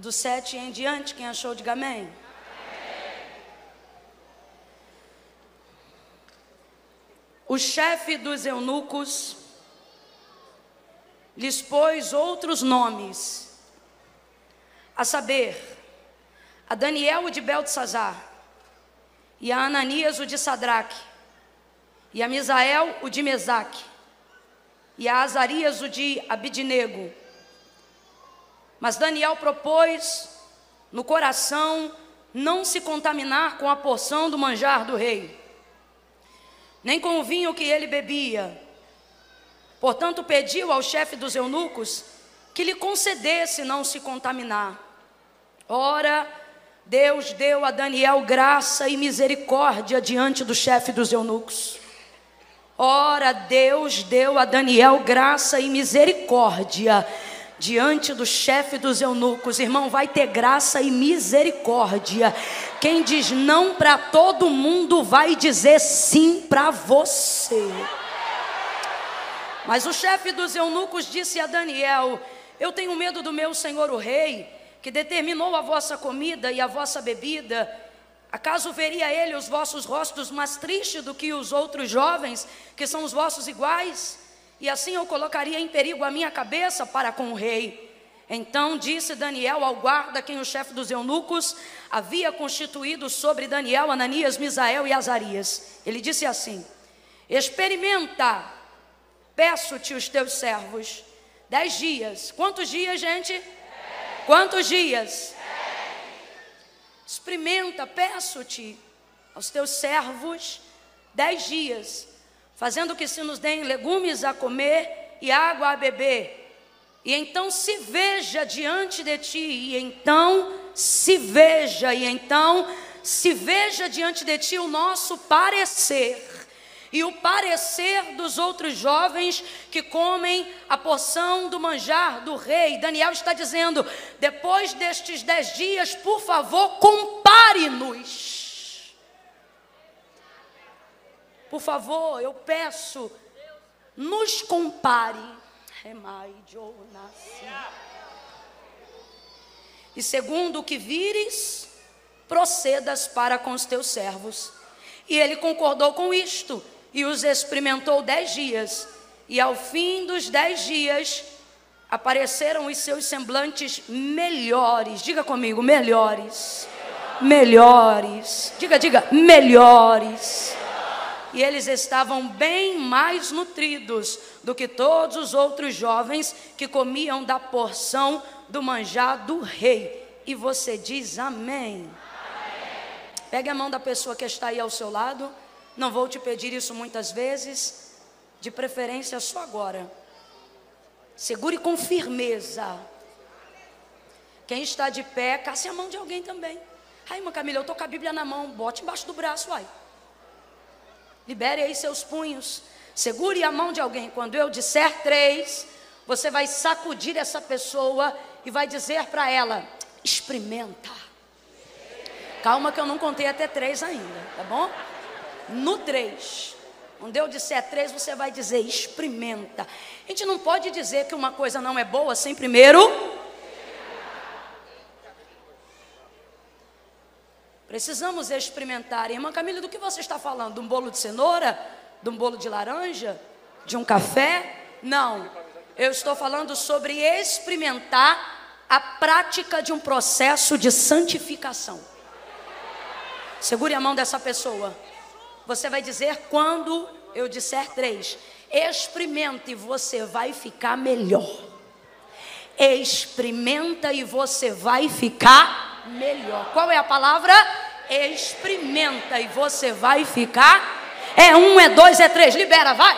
do 7 em diante, quem achou, diga amém. O chefe dos eunucos lhes pôs outros nomes, a saber, a Daniel o de Beltesazar, e a Ananias o de Sadraque, e a Misael o de Mesaque, e a Azarias o de Abidnego. Mas Daniel propôs no coração não se contaminar com a porção do manjar do rei nem com o vinho que ele bebia. Portanto, pediu ao chefe dos eunucos que lhe concedesse não se contaminar. Ora, Deus deu a Daniel graça e misericórdia diante do chefe dos eunucos. Ora, Deus deu a Daniel graça e misericórdia diante do chefe dos eunucos. Irmão, vai ter graça e misericórdia. Quem diz não para todo mundo vai dizer sim para você. Mas o chefe dos eunucos disse a Daniel: Eu tenho medo do meu senhor o rei, que determinou a vossa comida e a vossa bebida. Acaso veria ele os vossos rostos mais tristes do que os outros jovens, que são os vossos iguais? E assim eu colocaria em perigo a minha cabeça para com o rei. Então disse Daniel ao guarda, quem o chefe dos eunucos havia constituído sobre Daniel, Ananias, Misael e Azarias. Ele disse assim: Experimenta, peço-te os teus servos, dez dias. Quantos dias, gente? Quantos dias? Experimenta, peço-te aos teus servos, dez dias fazendo que se nos deem legumes a comer e água a beber. E então se veja diante de ti, e então se veja, e então se veja diante de ti o nosso parecer. E o parecer dos outros jovens que comem a porção do manjar do rei. Daniel está dizendo: depois destes dez dias, por favor, compare-nos Por favor, eu peço, nos compare. E segundo o que vires, procedas para com os teus servos. E ele concordou com isto e os experimentou dez dias. E ao fim dos dez dias, apareceram os seus semblantes melhores. Diga comigo, melhores. Melhores. Diga, diga, melhores e eles estavam bem mais nutridos do que todos os outros jovens que comiam da porção do manjar do rei. E você diz amém. amém. Pegue a mão da pessoa que está aí ao seu lado. Não vou te pedir isso muitas vezes, de preferência só agora. Segure com firmeza. Quem está de pé, casse a mão de alguém também. Ai, irmã Camila, eu estou com a Bíblia na mão, bote embaixo do braço, ai. Libere aí seus punhos. Segure a mão de alguém. Quando eu disser três, você vai sacudir essa pessoa e vai dizer para ela: experimenta. Calma que eu não contei até três ainda, tá bom? No três. Quando eu disser três, você vai dizer experimenta. A gente não pode dizer que uma coisa não é boa sem primeiro Precisamos experimentar. Irmã Camila, do que você está falando? De um bolo de cenoura? De um bolo de laranja? De um café? Não. Eu estou falando sobre experimentar a prática de um processo de santificação. Segure a mão dessa pessoa. Você vai dizer quando eu disser três. Experimenta e você vai ficar melhor. Experimenta e você vai ficar melhor. Qual é a palavra? Experimenta e você vai ficar. É um, é dois, é três. Libera, vai.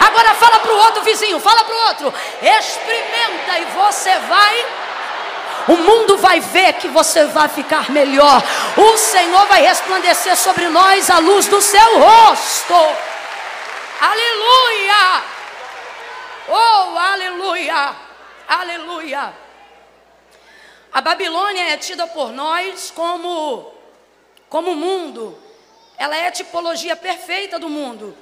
Agora fala para o outro vizinho, fala para o outro. Experimenta e você vai. O mundo vai ver que você vai ficar melhor. O Senhor vai resplandecer sobre nós a luz do seu rosto. Aleluia! Oh, aleluia! Aleluia! A Babilônia é tida por nós como como mundo. Ela é a tipologia perfeita do mundo.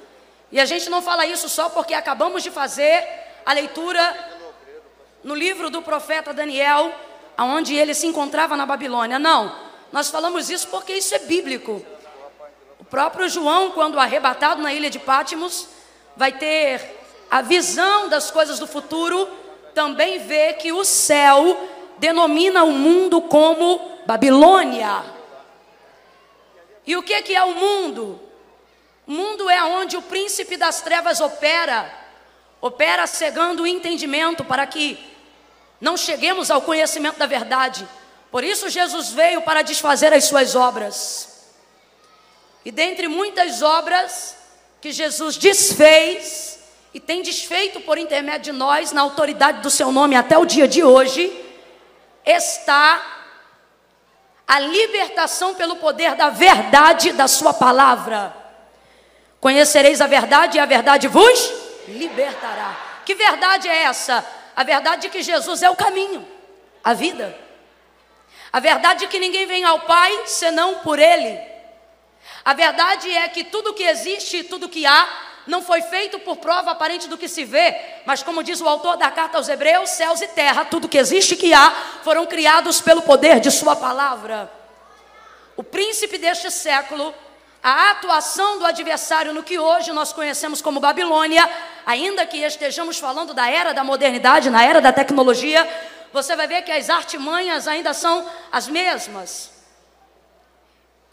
E a gente não fala isso só porque acabamos de fazer a leitura no livro do profeta Daniel, aonde ele se encontrava na Babilônia. Não, nós falamos isso porque isso é bíblico. O próprio João, quando arrebatado na ilha de Pátimos, vai ter a visão das coisas do futuro, também vê que o céu denomina o mundo como Babilônia. E o que, que é o mundo? O mundo é onde o príncipe das trevas opera, opera cegando o entendimento para que não cheguemos ao conhecimento da verdade. Por isso Jesus veio para desfazer as suas obras. E dentre muitas obras que Jesus desfez e tem desfeito por intermédio de nós, na autoridade do seu nome até o dia de hoje, está a libertação pelo poder da verdade da sua palavra. Conhecereis a verdade e a verdade vos libertará. Que verdade é essa? A verdade de que Jesus é o caminho, a vida. A verdade de que ninguém vem ao Pai senão por Ele. A verdade é que tudo que existe e tudo que há não foi feito por prova aparente do que se vê, mas como diz o autor da carta aos Hebreus, céus e terra, tudo que existe e que há, foram criados pelo poder de Sua palavra. O príncipe deste século, a atuação do adversário no que hoje nós conhecemos como Babilônia, ainda que estejamos falando da era da modernidade, na era da tecnologia, você vai ver que as artimanhas ainda são as mesmas.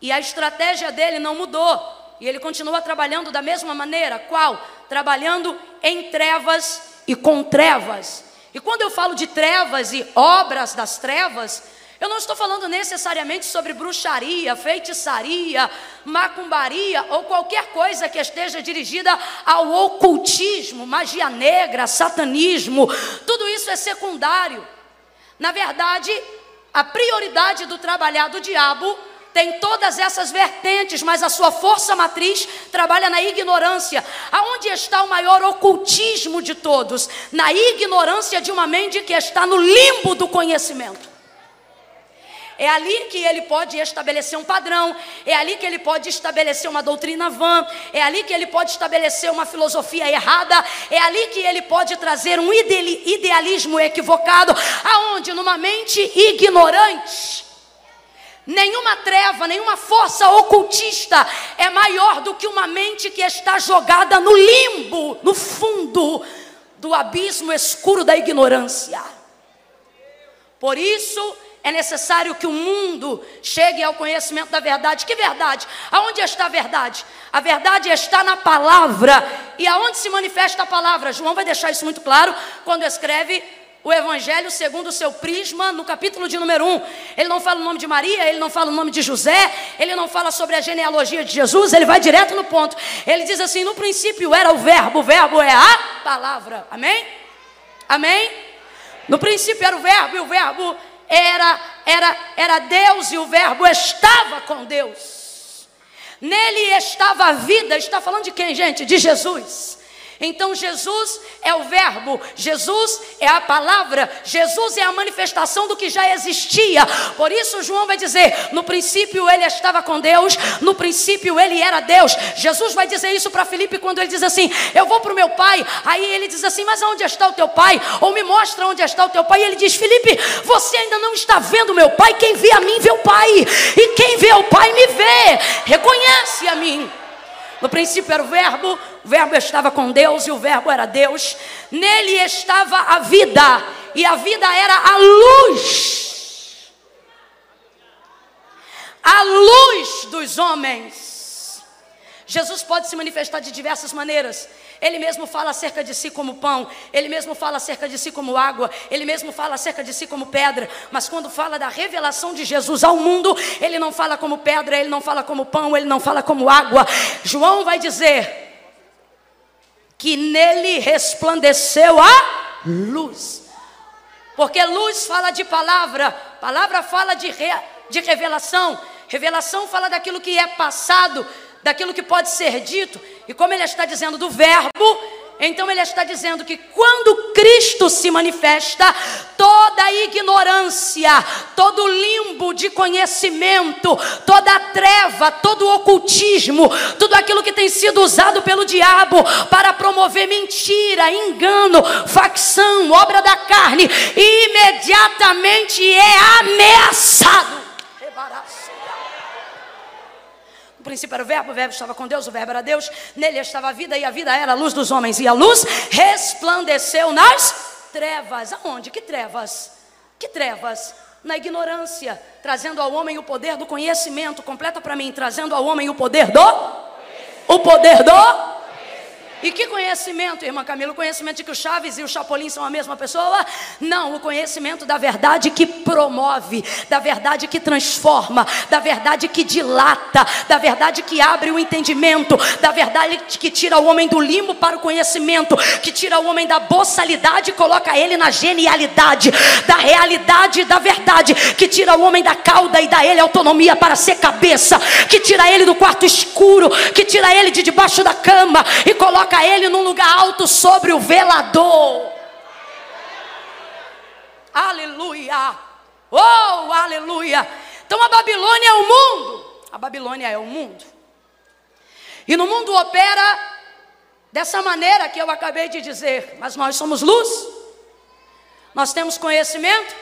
E a estratégia dele não mudou. E ele continua trabalhando da mesma maneira. Qual? Trabalhando em trevas e com trevas. E quando eu falo de trevas e obras das trevas, eu não estou falando necessariamente sobre bruxaria, feitiçaria, macumbaria ou qualquer coisa que esteja dirigida ao ocultismo, magia negra, satanismo. Tudo isso é secundário. Na verdade, a prioridade do trabalhar do diabo tem todas essas vertentes, mas a sua força matriz trabalha na ignorância. Aonde está o maior ocultismo de todos? Na ignorância de uma mente que está no limbo do conhecimento. É ali que ele pode estabelecer um padrão, é ali que ele pode estabelecer uma doutrina vã, é ali que ele pode estabelecer uma filosofia errada, é ali que ele pode trazer um idealismo equivocado, aonde numa mente ignorante Nenhuma treva, nenhuma força ocultista é maior do que uma mente que está jogada no limbo, no fundo do abismo escuro da ignorância. Por isso é necessário que o mundo chegue ao conhecimento da verdade. Que verdade? Aonde está a verdade? A verdade está na palavra. E aonde se manifesta a palavra? João vai deixar isso muito claro quando escreve o Evangelho segundo o seu prisma no capítulo de número 1. Ele não fala o nome de Maria, ele não fala o nome de José, ele não fala sobre a genealogia de Jesus, ele vai direto no ponto. Ele diz assim: no princípio era o Verbo, o Verbo é a palavra. Amém? Amém? No princípio era o Verbo, e o Verbo era, era, era Deus, e o Verbo estava com Deus. Nele estava a vida, está falando de quem, gente? De Jesus. Então Jesus é o Verbo, Jesus é a palavra, Jesus é a manifestação do que já existia. Por isso, João vai dizer: no princípio ele estava com Deus, no princípio ele era Deus. Jesus vai dizer isso para Filipe quando ele diz assim: Eu vou para o meu pai. Aí ele diz assim: Mas onde está o teu pai? Ou me mostra onde está o teu pai. E ele diz: Filipe, você ainda não está vendo meu pai. Quem vê a mim vê o pai, e quem vê o pai me vê, reconhece a mim. No princípio era o Verbo, o Verbo estava com Deus e o Verbo era Deus. Nele estava a vida, e a vida era a luz. A luz dos homens. Jesus pode se manifestar de diversas maneiras. Ele mesmo fala acerca de si como pão, ele mesmo fala acerca de si como água, ele mesmo fala acerca de si como pedra. Mas quando fala da revelação de Jesus ao mundo, ele não fala como pedra, ele não fala como pão, ele não fala como água. João vai dizer que nele resplandeceu a luz. Porque luz fala de palavra, palavra fala de, re, de revelação, revelação fala daquilo que é passado, daquilo que pode ser dito, e como ele está dizendo do Verbo, Então ele está dizendo que quando Cristo se manifesta, toda ignorância, todo limbo de conhecimento, toda treva, todo ocultismo, tudo aquilo que tem sido usado pelo diabo para promover mentira, engano, facção, obra da carne, imediatamente é ameaçado. No princípio era o verbo, o verbo estava com Deus, o verbo era Deus, nele estava a vida e a vida era a luz dos homens, e a luz resplandeceu nas trevas. Aonde? Que trevas? Que trevas? Na ignorância, trazendo ao homem o poder do conhecimento. Completa para mim, trazendo ao homem o poder do? O poder do? E que conhecimento, irmã Camila? O conhecimento de que o Chaves e o Chapolin são a mesma pessoa? Não, o conhecimento da verdade que promove, da verdade que transforma, da verdade que dilata, da verdade que abre o entendimento, da verdade que tira o homem do limbo para o conhecimento, que tira o homem da boçalidade e coloca ele na genialidade, da realidade e da verdade, que tira o homem da cauda e dá ele autonomia para ser cabeça, que tira ele do quarto escuro, que tira ele de debaixo da cama e coloca coloca ele num lugar alto sobre o velador. Aleluia! Oh, aleluia! Então a Babilônia é o mundo. A Babilônia é o mundo. E no mundo opera dessa maneira que eu acabei de dizer. Mas nós somos luz. Nós temos conhecimento.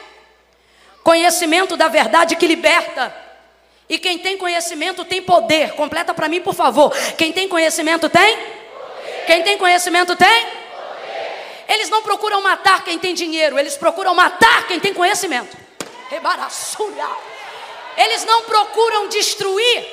Conhecimento da verdade que liberta. E quem tem conhecimento tem poder. Completa para mim, por favor. Quem tem conhecimento tem? Quem tem conhecimento tem? Eles não procuram matar quem tem dinheiro, eles procuram matar quem tem conhecimento. Eles não procuram destruir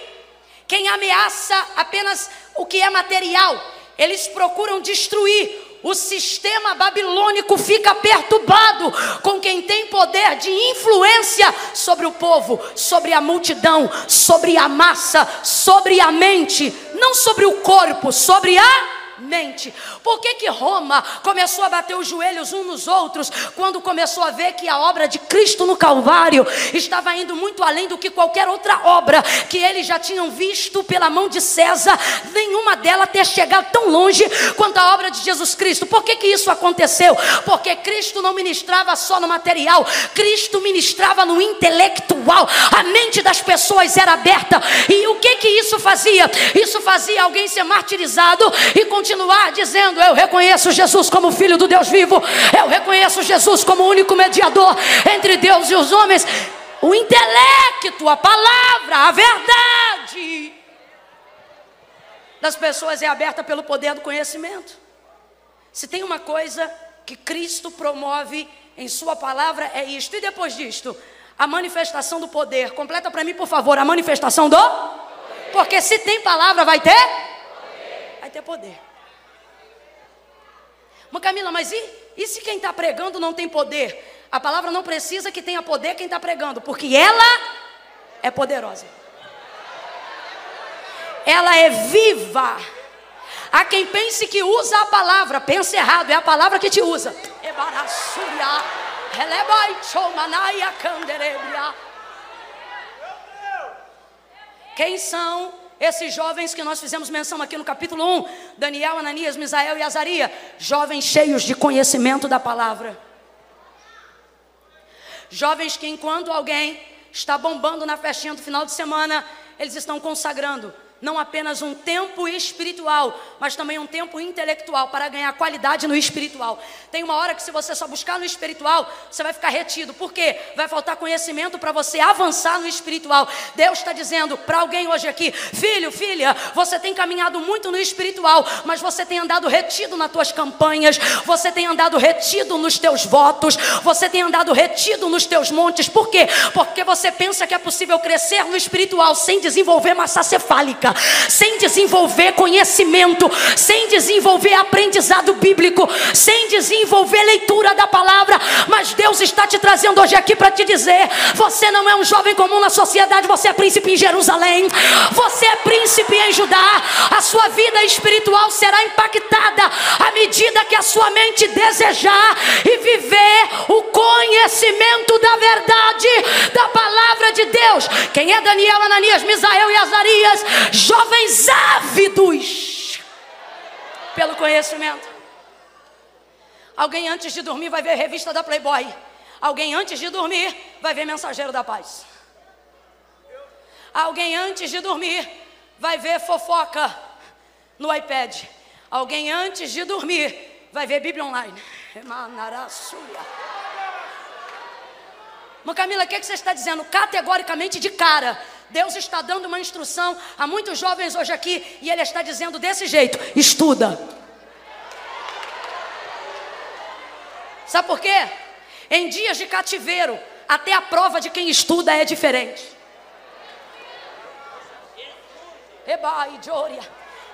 quem ameaça apenas o que é material, eles procuram destruir. O sistema babilônico fica perturbado com quem tem poder de influência sobre o povo, sobre a multidão, sobre a massa, sobre a mente, não sobre o corpo, sobre a mente. Por que, que Roma começou a bater os joelhos uns nos outros quando começou a ver que a obra de Cristo no Calvário estava indo muito além do que qualquer outra obra que eles já tinham visto pela mão de César, nenhuma dela ter chegado tão longe quanto a obra de Jesus Cristo. Por que, que isso aconteceu? Porque Cristo não ministrava só no material, Cristo ministrava no intelectual. A mente das pessoas era aberta. E o que que isso fazia? Isso fazia alguém ser martirizado e continuar continuar dizendo: Eu reconheço Jesus como Filho do Deus vivo, eu reconheço Jesus como único mediador entre Deus e os homens. O intelecto, a palavra, a verdade das pessoas é aberta pelo poder do conhecimento. Se tem uma coisa que Cristo promove em Sua palavra, é isto. E depois disto, a manifestação do poder. Completa para mim, por favor, a manifestação do. Porque se tem palavra, vai ter? Vai ter poder. Mas Camila, mas e, e se quem está pregando não tem poder? A palavra não precisa que tenha poder quem está pregando, porque ela é poderosa. Ela é viva. Há quem pense que usa a palavra, pense errado, é a palavra que te usa. Quem são esses jovens que nós fizemos menção aqui no capítulo 1, Daniel, Ananias, Misael e Azaria, jovens cheios de conhecimento da palavra. Jovens que enquanto alguém está bombando na festinha do final de semana, eles estão consagrando não apenas um tempo espiritual, mas também um tempo intelectual para ganhar qualidade no espiritual. Tem uma hora que se você só buscar no espiritual, você vai ficar retido. Por quê? Vai faltar conhecimento para você avançar no espiritual. Deus está dizendo para alguém hoje aqui, filho, filha, você tem caminhado muito no espiritual, mas você tem andado retido nas tuas campanhas, você tem andado retido nos teus votos, você tem andado retido nos teus montes. Por quê? Porque você pensa que é possível crescer no espiritual sem desenvolver massa cefálica sem desenvolver conhecimento, sem desenvolver aprendizado bíblico, sem desenvolver leitura da palavra. Mas Deus está te trazendo hoje aqui para te dizer: você não é um jovem comum na sociedade, você é príncipe em Jerusalém, você é príncipe em Judá. A sua vida espiritual será impactada à medida que a sua mente desejar e viver o conhecimento da verdade da palavra de Deus. Quem é Daniel, Ananias, Misael e Azarias? Jovens ávidos pelo conhecimento. Alguém antes de dormir vai ver revista da Playboy. Alguém antes de dormir vai ver Mensageiro da Paz. Alguém antes de dormir vai ver fofoca no iPad. Alguém antes de dormir vai ver Bíblia online. Mas Camila, o que, é que você está dizendo? Categoricamente de cara. Deus está dando uma instrução a muitos jovens hoje aqui e Ele está dizendo desse jeito: estuda. Sabe por quê? Em dias de cativeiro, até a prova de quem estuda é diferente.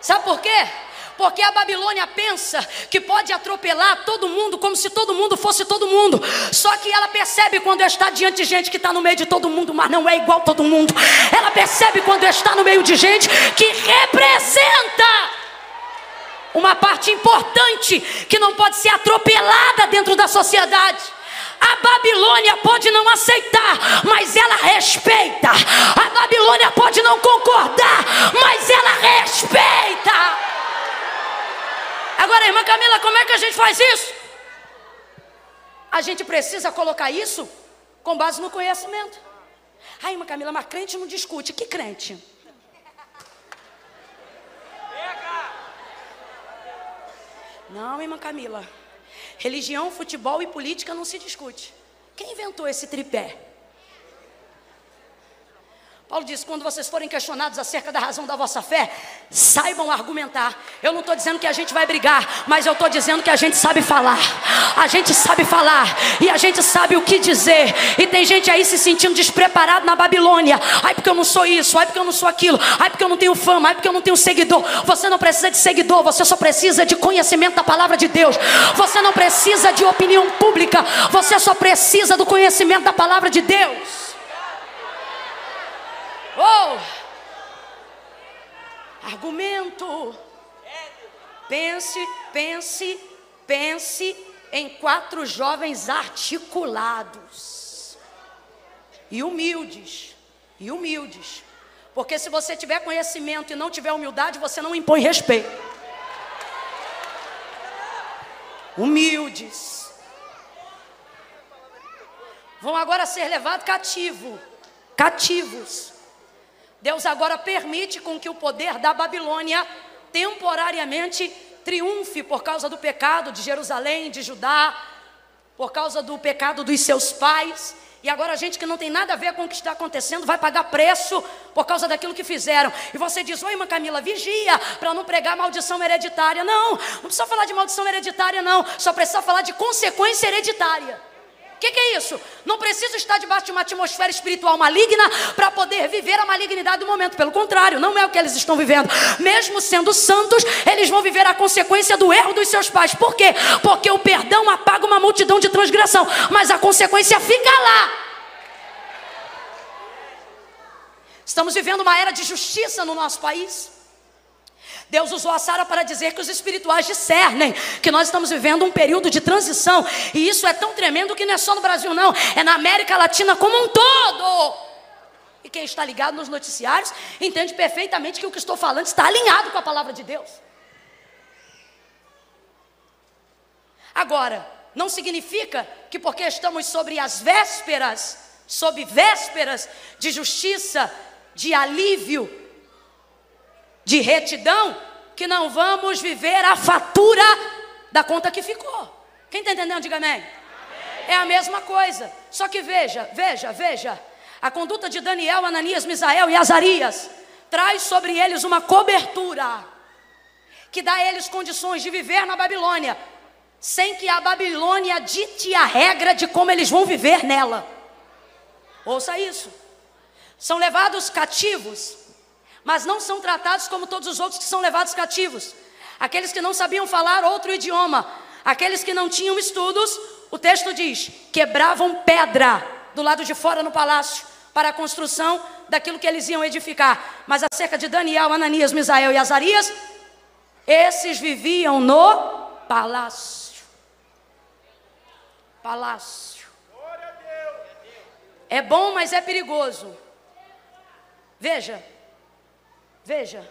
Sabe por quê? Porque a Babilônia pensa que pode atropelar todo mundo como se todo mundo fosse todo mundo. Só que ela percebe quando está diante de gente que está no meio de todo mundo, mas não é igual todo mundo. Ela percebe quando está no meio de gente que representa uma parte importante que não pode ser atropelada dentro da sociedade. A Babilônia pode não aceitar, mas ela respeita. A Babilônia pode não concordar, mas ela respeita. Agora, irmã Camila, como é que a gente faz isso? A gente precisa colocar isso com base no conhecimento. Ai, irmã Camila, mas crente não discute. Que crente? Não, irmã Camila. Religião, futebol e política não se discute. Quem inventou esse tripé? Paulo diz: quando vocês forem questionados acerca da razão da vossa fé, saibam argumentar. Eu não estou dizendo que a gente vai brigar, mas eu estou dizendo que a gente sabe falar. A gente sabe falar e a gente sabe o que dizer. E tem gente aí se sentindo despreparado na Babilônia. Ai, porque eu não sou isso, ai, porque eu não sou aquilo, ai, porque eu não tenho fama, ai, porque eu não tenho seguidor. Você não precisa de seguidor, você só precisa de conhecimento da palavra de Deus. Você não precisa de opinião pública, você só precisa do conhecimento da palavra de Deus. Oh! Argumento. Pense, pense, pense em quatro jovens articulados e humildes. E humildes. Porque se você tiver conhecimento e não tiver humildade, você não impõe respeito. Humildes. Vão agora ser levados cativo. Cativos. Deus agora permite com que o poder da Babilônia temporariamente triunfe por causa do pecado de Jerusalém, de Judá, por causa do pecado dos seus pais. E agora a gente que não tem nada a ver com o que está acontecendo vai pagar preço por causa daquilo que fizeram. E você diz: Oi, irmã Camila, vigia para não pregar maldição hereditária. Não, não precisa falar de maldição hereditária, não. Só precisa falar de consequência hereditária. O que, que, é isso? Não preciso estar debaixo de uma atmosfera espiritual maligna para poder viver a malignidade do momento. Pelo contrário, não é o que eles estão vivendo. Mesmo sendo santos, eles vão viver a consequência do erro dos seus pais. Por quê? Porque o perdão apaga uma multidão de transgressão, mas a consequência fica lá. Estamos vivendo uma era de justiça no nosso país. Deus usou a Sara para dizer que os espirituais discernem que nós estamos vivendo um período de transição. E isso é tão tremendo que não é só no Brasil, não. É na América Latina como um todo. E quem está ligado nos noticiários entende perfeitamente que o que estou falando está alinhado com a palavra de Deus. Agora, não significa que porque estamos sobre as vésperas, sob vésperas de justiça, de alívio, de retidão, que não vamos viver a fatura da conta que ficou. Quem está entendendo? Diga amém. amém. É a mesma coisa. Só que veja, veja, veja. A conduta de Daniel, Ananias, Misael e Azarias traz sobre eles uma cobertura que dá a eles condições de viver na Babilônia, sem que a Babilônia dite a regra de como eles vão viver nela. Ouça isso. São levados cativos mas não são tratados como todos os outros que são levados cativos. Aqueles que não sabiam falar outro idioma, aqueles que não tinham estudos, o texto diz: quebravam pedra do lado de fora no palácio para a construção daquilo que eles iam edificar. Mas acerca de Daniel, Ananias, Misael e Azarias, esses viviam no palácio. Palácio. É bom, mas é perigoso. Veja, Veja,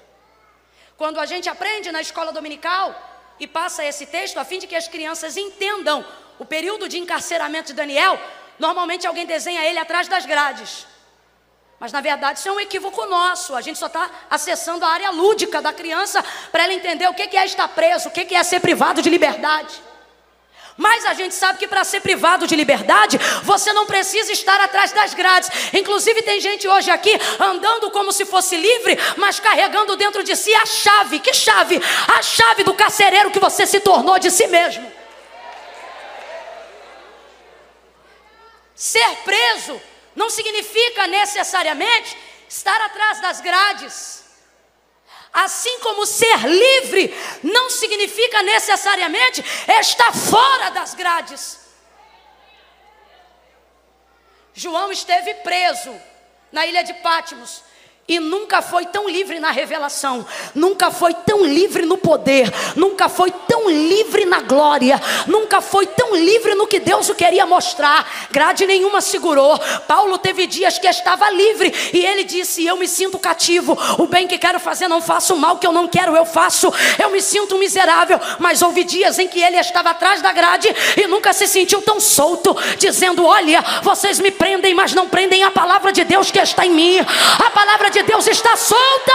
quando a gente aprende na escola dominical e passa esse texto a fim de que as crianças entendam o período de encarceramento de Daniel. Normalmente alguém desenha ele atrás das grades. Mas na verdade isso é um equívoco nosso. A gente só está acessando a área lúdica da criança para ela entender o que é estar preso, o que é ser privado de liberdade. Mas a gente sabe que para ser privado de liberdade, você não precisa estar atrás das grades. Inclusive, tem gente hoje aqui andando como se fosse livre, mas carregando dentro de si a chave. Que chave? A chave do carcereiro que você se tornou de si mesmo. Ser preso não significa necessariamente estar atrás das grades. Assim como ser livre não significa necessariamente estar fora das grades. João esteve preso na ilha de Pátimos e nunca foi tão livre na revelação, nunca foi tão livre no poder, nunca foi tão livre na glória, nunca foi tão livre no que Deus o queria mostrar. Grade nenhuma segurou. Paulo teve dias que estava livre e ele disse: Eu me sinto cativo, o bem que quero fazer não faço, o mal que eu não quero eu faço. Eu me sinto miserável, mas houve dias em que ele estava atrás da grade e nunca se sentiu tão solto, dizendo: Olha, vocês me prendem, mas não prendem a palavra de Deus que está em mim. A palavra de Deus está solta.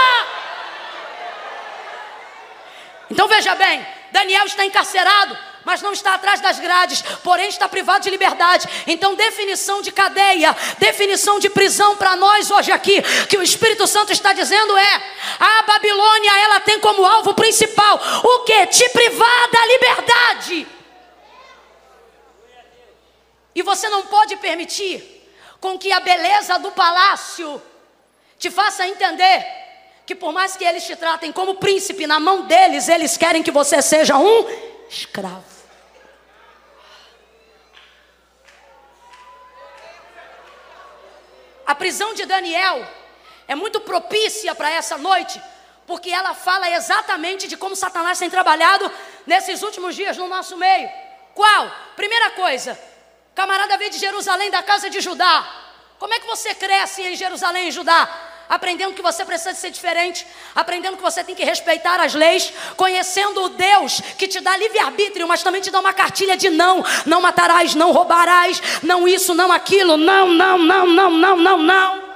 Então veja bem, Daniel está encarcerado, mas não está atrás das grades, porém está privado de liberdade. Então, definição de cadeia, definição de prisão para nós hoje aqui, que o Espírito Santo está dizendo é: a Babilônia ela tem como alvo principal o que? Te privar da liberdade. E você não pode permitir com que a beleza do palácio te faça entender que por mais que eles te tratem como príncipe, na mão deles eles querem que você seja um escravo. A prisão de Daniel é muito propícia para essa noite, porque ela fala exatamente de como Satanás tem trabalhado nesses últimos dias no nosso meio. Qual? Primeira coisa, camarada veio de Jerusalém, da casa de Judá. Como é que você cresce em Jerusalém e Judá? Aprendendo que você precisa ser diferente, aprendendo que você tem que respeitar as leis, conhecendo o Deus que te dá livre-arbítrio, mas também te dá uma cartilha de não, não matarás, não roubarás, não isso, não aquilo, não, não, não, não, não, não, não.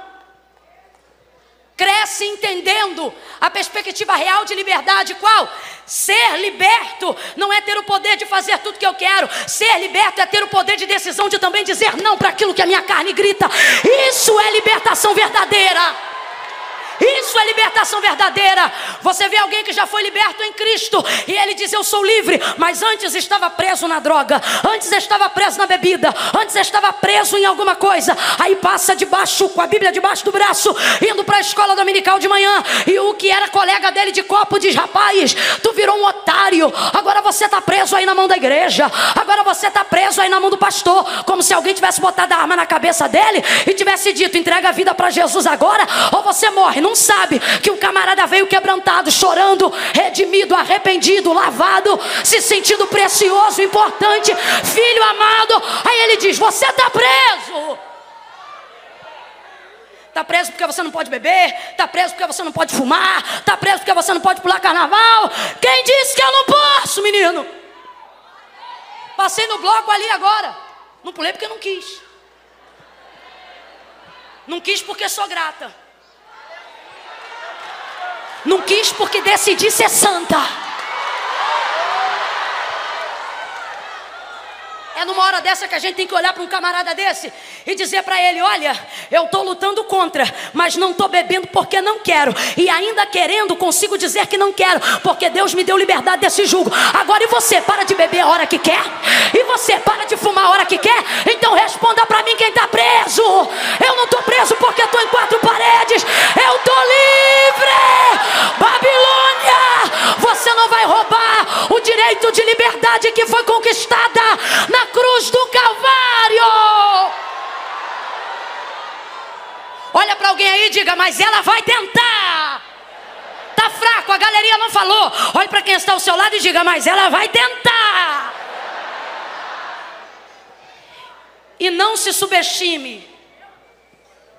Cresce entendendo a perspectiva real de liberdade, qual? Ser liberto não é ter o poder de fazer tudo que eu quero. Ser liberto é ter o poder de decisão de também dizer não para aquilo que a minha carne grita. Isso é libertação verdadeira. Isso é libertação verdadeira. Você vê alguém que já foi liberto em Cristo e ele diz: Eu sou livre, mas antes estava preso na droga, antes estava preso na bebida, antes estava preso em alguma coisa. Aí passa debaixo, com a Bíblia debaixo do braço, indo para a escola dominical de manhã. E o que era colega dele de copo diz: Rapaz, tu virou um otário. Agora você está preso aí na mão da igreja. Agora você está preso aí na mão do pastor. Como se alguém tivesse botado a arma na cabeça dele e tivesse dito: Entrega a vida para Jesus agora, ou você morre não sabe que o camarada veio quebrantado, chorando, redimido, arrependido, lavado, se sentindo precioso, importante, filho amado. Aí ele diz: Você está preso. Está preso porque você não pode beber, está preso porque você não pode fumar, está preso porque você não pode pular carnaval. Quem disse que eu não posso, menino? Passei no bloco ali agora. Não pulei porque não quis. Não quis porque sou grata. Não quis porque decidi ser santa. É numa hora dessa que a gente tem que olhar para um camarada desse e dizer para ele: Olha, eu estou lutando contra, mas não estou bebendo porque não quero. E ainda querendo, consigo dizer que não quero, porque Deus me deu liberdade desse julgo. Agora, e você? Para de beber a hora que quer? E você? Para de fumar a hora que quer? Então responda para mim quem está preso. Eu não estou preso porque estou em quatro paredes. Eu estou livre. Babilônia, você não vai roubar o direito de liberdade que foi conquistada na cruz do Calvário. Olha para alguém aí e diga, mas ela vai tentar. Tá fraco, a galeria não falou. Olhe para quem está ao seu lado e diga, mas ela vai tentar. E não se subestime.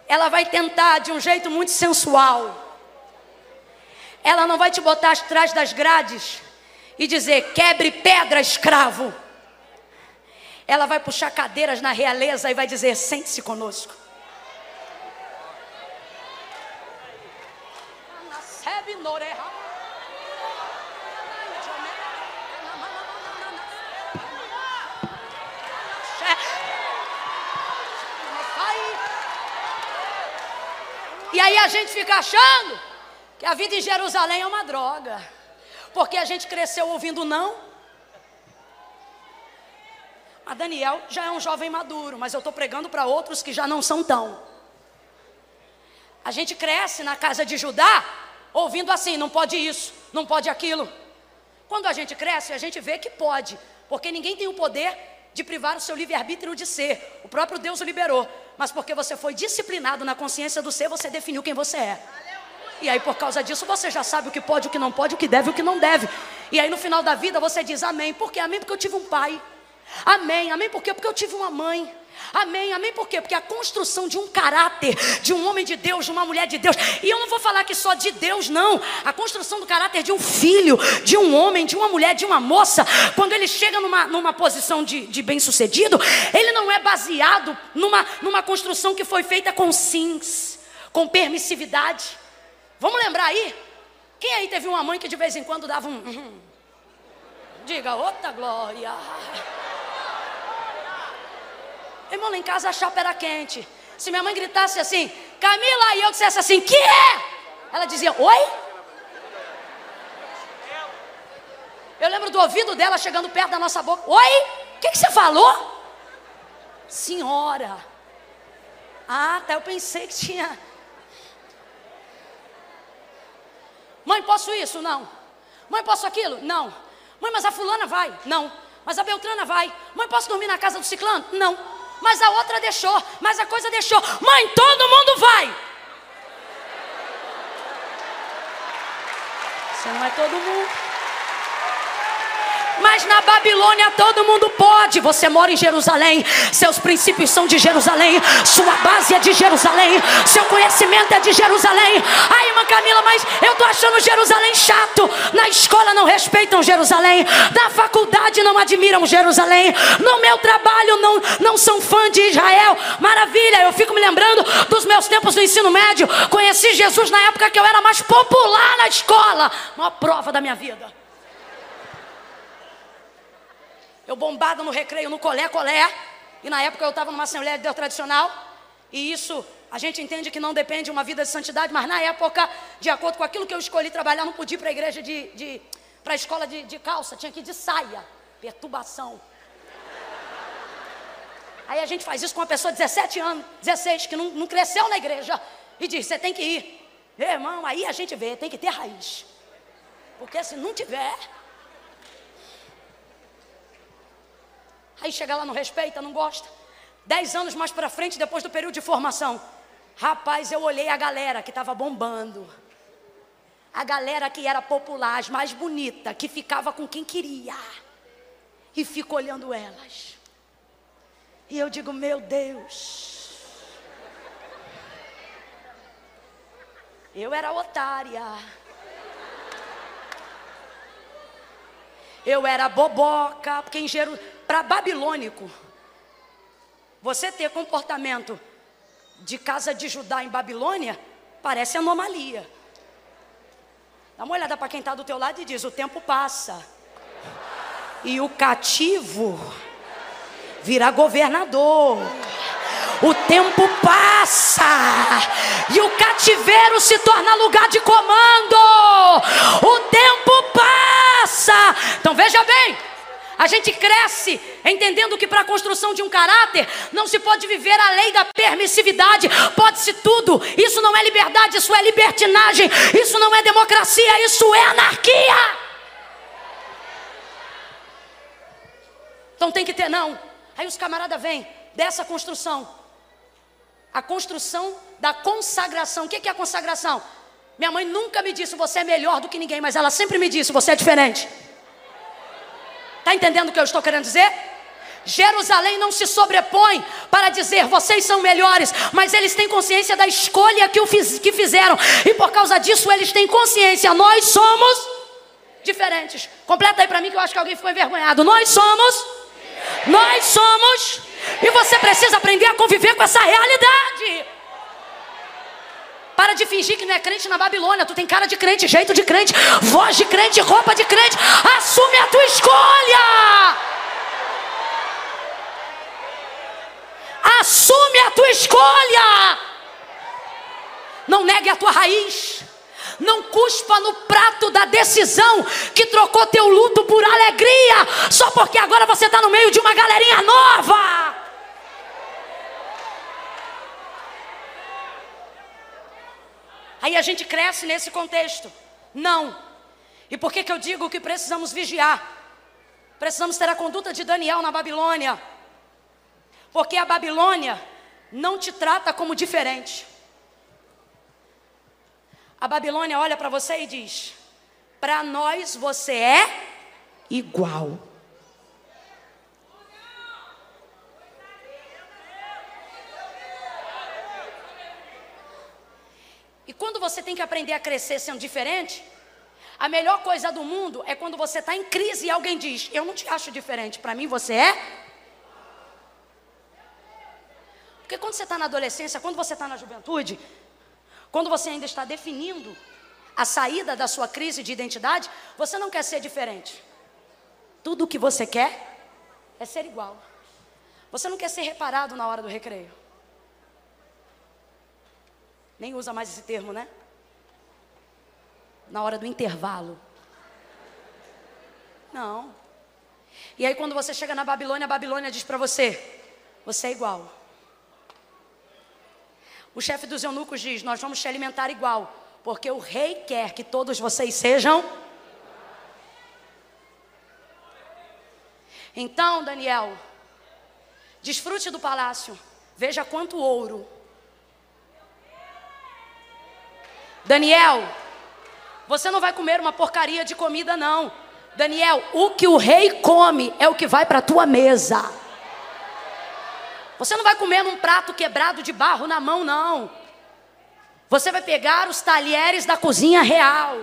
Ela vai tentar de um jeito muito sensual. Ela não vai te botar atrás das grades e dizer: quebre pedra, escravo. Ela vai puxar cadeiras na realeza e vai dizer: sente-se conosco. E aí a gente fica achando que a vida em Jerusalém é uma droga. Porque a gente cresceu ouvindo não. A Daniel já é um jovem maduro, mas eu estou pregando para outros que já não são tão. A gente cresce na casa de Judá ouvindo assim: não pode isso, não pode aquilo. Quando a gente cresce, a gente vê que pode, porque ninguém tem o poder de privar o seu livre-arbítrio de ser. O próprio Deus o liberou. Mas porque você foi disciplinado na consciência do ser, você definiu quem você é. E aí, por causa disso, você já sabe o que pode, o que não pode, o que deve, o que não deve. E aí, no final da vida, você diz amém. Por quê? Amém porque eu tive um pai. Amém. Amém por quê? Porque eu tive uma mãe. Amém, amém por quê? Porque a construção de um caráter, de um homem de Deus, de uma mulher de Deus, e eu não vou falar que só de Deus, não. A construção do caráter de um filho, de um homem, de uma mulher, de uma moça, quando ele chega numa, numa posição de, de bem-sucedido, ele não é baseado numa, numa construção que foi feita com sims, com permissividade. Vamos lembrar aí? Quem aí teve uma mãe que de vez em quando dava um. Diga, outra glória. Irmão, lá em casa a chapa era quente. Se minha mãe gritasse assim, Camila, e eu dissesse assim, que é? Ela dizia, oi? Eu lembro do ouvido dela chegando perto da nossa boca. Oi? O que, que você falou? Senhora. Ah, tá. Eu pensei que tinha. Mãe, posso isso? Não. Mãe, posso aquilo? Não. Mãe, mas a fulana vai? Não. Mas a Beltrana vai. Mãe, posso dormir na casa do ciclano? Não mas a outra deixou, mas a coisa deixou. Mãe, todo mundo vai. Você não é todo mundo. Mas na Babilônia todo mundo pode. Você mora em Jerusalém, seus princípios são de Jerusalém, sua base é de Jerusalém, seu conhecimento é de Jerusalém. Ai, irmã Camila, mas eu tô achando Jerusalém chato. Na escola não respeitam Jerusalém, na faculdade não admiram Jerusalém, no meu trabalho não, não são fã de Israel. Maravilha, eu fico me lembrando dos meus tempos no ensino médio. Conheci Jesus na época que eu era mais popular na escola. Uma prova da minha vida. Eu bombada no recreio, no colé, colé. E na época eu estava numa Assembleia de Deus tradicional. E isso a gente entende que não depende de uma vida de santidade, mas na época, de acordo com aquilo que eu escolhi trabalhar, não podia ir para a igreja de, de para a escola de, de calça, tinha que ir de saia. Perturbação. Aí a gente faz isso com uma pessoa de 17 anos, 16, que não, não cresceu na igreja, e diz: você tem que ir. Irmão, aí a gente vê, tem que ter raiz. Porque se não tiver, Aí chega lá, não respeita, não gosta. Dez anos mais para frente, depois do período de formação. Rapaz, eu olhei a galera que estava bombando. A galera que era popular, as mais bonita, que ficava com quem queria. E fico olhando elas. E eu digo, meu Deus. Eu era otária. Eu era boboca, porque em Jerusalém para babilônico, você ter comportamento de casa de Judá em Babilônia parece anomalia. Dá uma olhada para quem está do teu lado e diz: o tempo passa e o cativo virá governador. O tempo passa e o cativeiro se torna lugar de comando. O tempo passa. Então veja bem, a gente cresce entendendo que para a construção de um caráter não se pode viver a lei da permissividade, pode-se tudo. Isso não é liberdade, isso é libertinagem, isso não é democracia, isso é anarquia. Então tem que ter não. Aí os camaradas vêm dessa construção. A construção da consagração. O que é a consagração? Minha mãe nunca me disse você é melhor do que ninguém, mas ela sempre me disse você é diferente. Está entendendo o que eu estou querendo dizer? Jerusalém não se sobrepõe para dizer vocês são melhores, mas eles têm consciência da escolha que, o fiz, que fizeram, e por causa disso eles têm consciência, nós somos diferentes. Completa aí para mim que eu acho que alguém ficou envergonhado. Nós somos, nós somos, e você precisa aprender a conviver com essa realidade. Para de fingir que não é crente na Babilônia. Tu tem cara de crente, jeito de crente, voz de crente, roupa de crente. Assume a tua escolha. Assume a tua escolha. Não negue a tua raiz. Não cuspa no prato da decisão que trocou teu luto por alegria, só porque agora você está no meio de uma galerinha nova. Aí a gente cresce nesse contexto. Não. E por que, que eu digo que precisamos vigiar? Precisamos ter a conduta de Daniel na Babilônia. Porque a Babilônia não te trata como diferente. A Babilônia olha para você e diz: Para nós você é igual. E quando você tem que aprender a crescer sendo diferente, a melhor coisa do mundo é quando você está em crise e alguém diz: Eu não te acho diferente, para mim você é. Porque quando você está na adolescência, quando você está na juventude, quando você ainda está definindo a saída da sua crise de identidade, você não quer ser diferente. Tudo o que você quer é ser igual. Você não quer ser reparado na hora do recreio. Nem usa mais esse termo, né? Na hora do intervalo. Não. E aí quando você chega na Babilônia, a Babilônia diz para você: você é igual. O chefe dos eunucos diz: Nós vamos te alimentar igual, porque o rei quer que todos vocês sejam. Então, Daniel, desfrute do palácio, veja quanto ouro. Daniel, você não vai comer uma porcaria de comida, não. Daniel, o que o rei come é o que vai para a tua mesa. Você não vai comer num prato quebrado de barro na mão, não. Você vai pegar os talheres da cozinha real.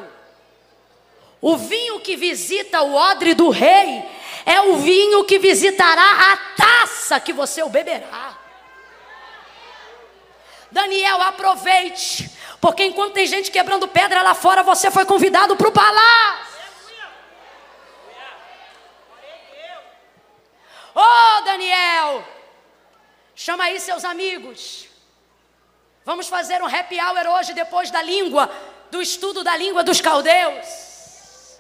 O vinho que visita o odre do rei é o vinho que visitará a taça que você o beberá. Daniel, aproveite, porque enquanto tem gente quebrando pedra lá fora, você foi convidado para o palácio. Oh, Daniel, Chama aí seus amigos. Vamos fazer um happy hour hoje depois da língua, do estudo da língua dos caldeus.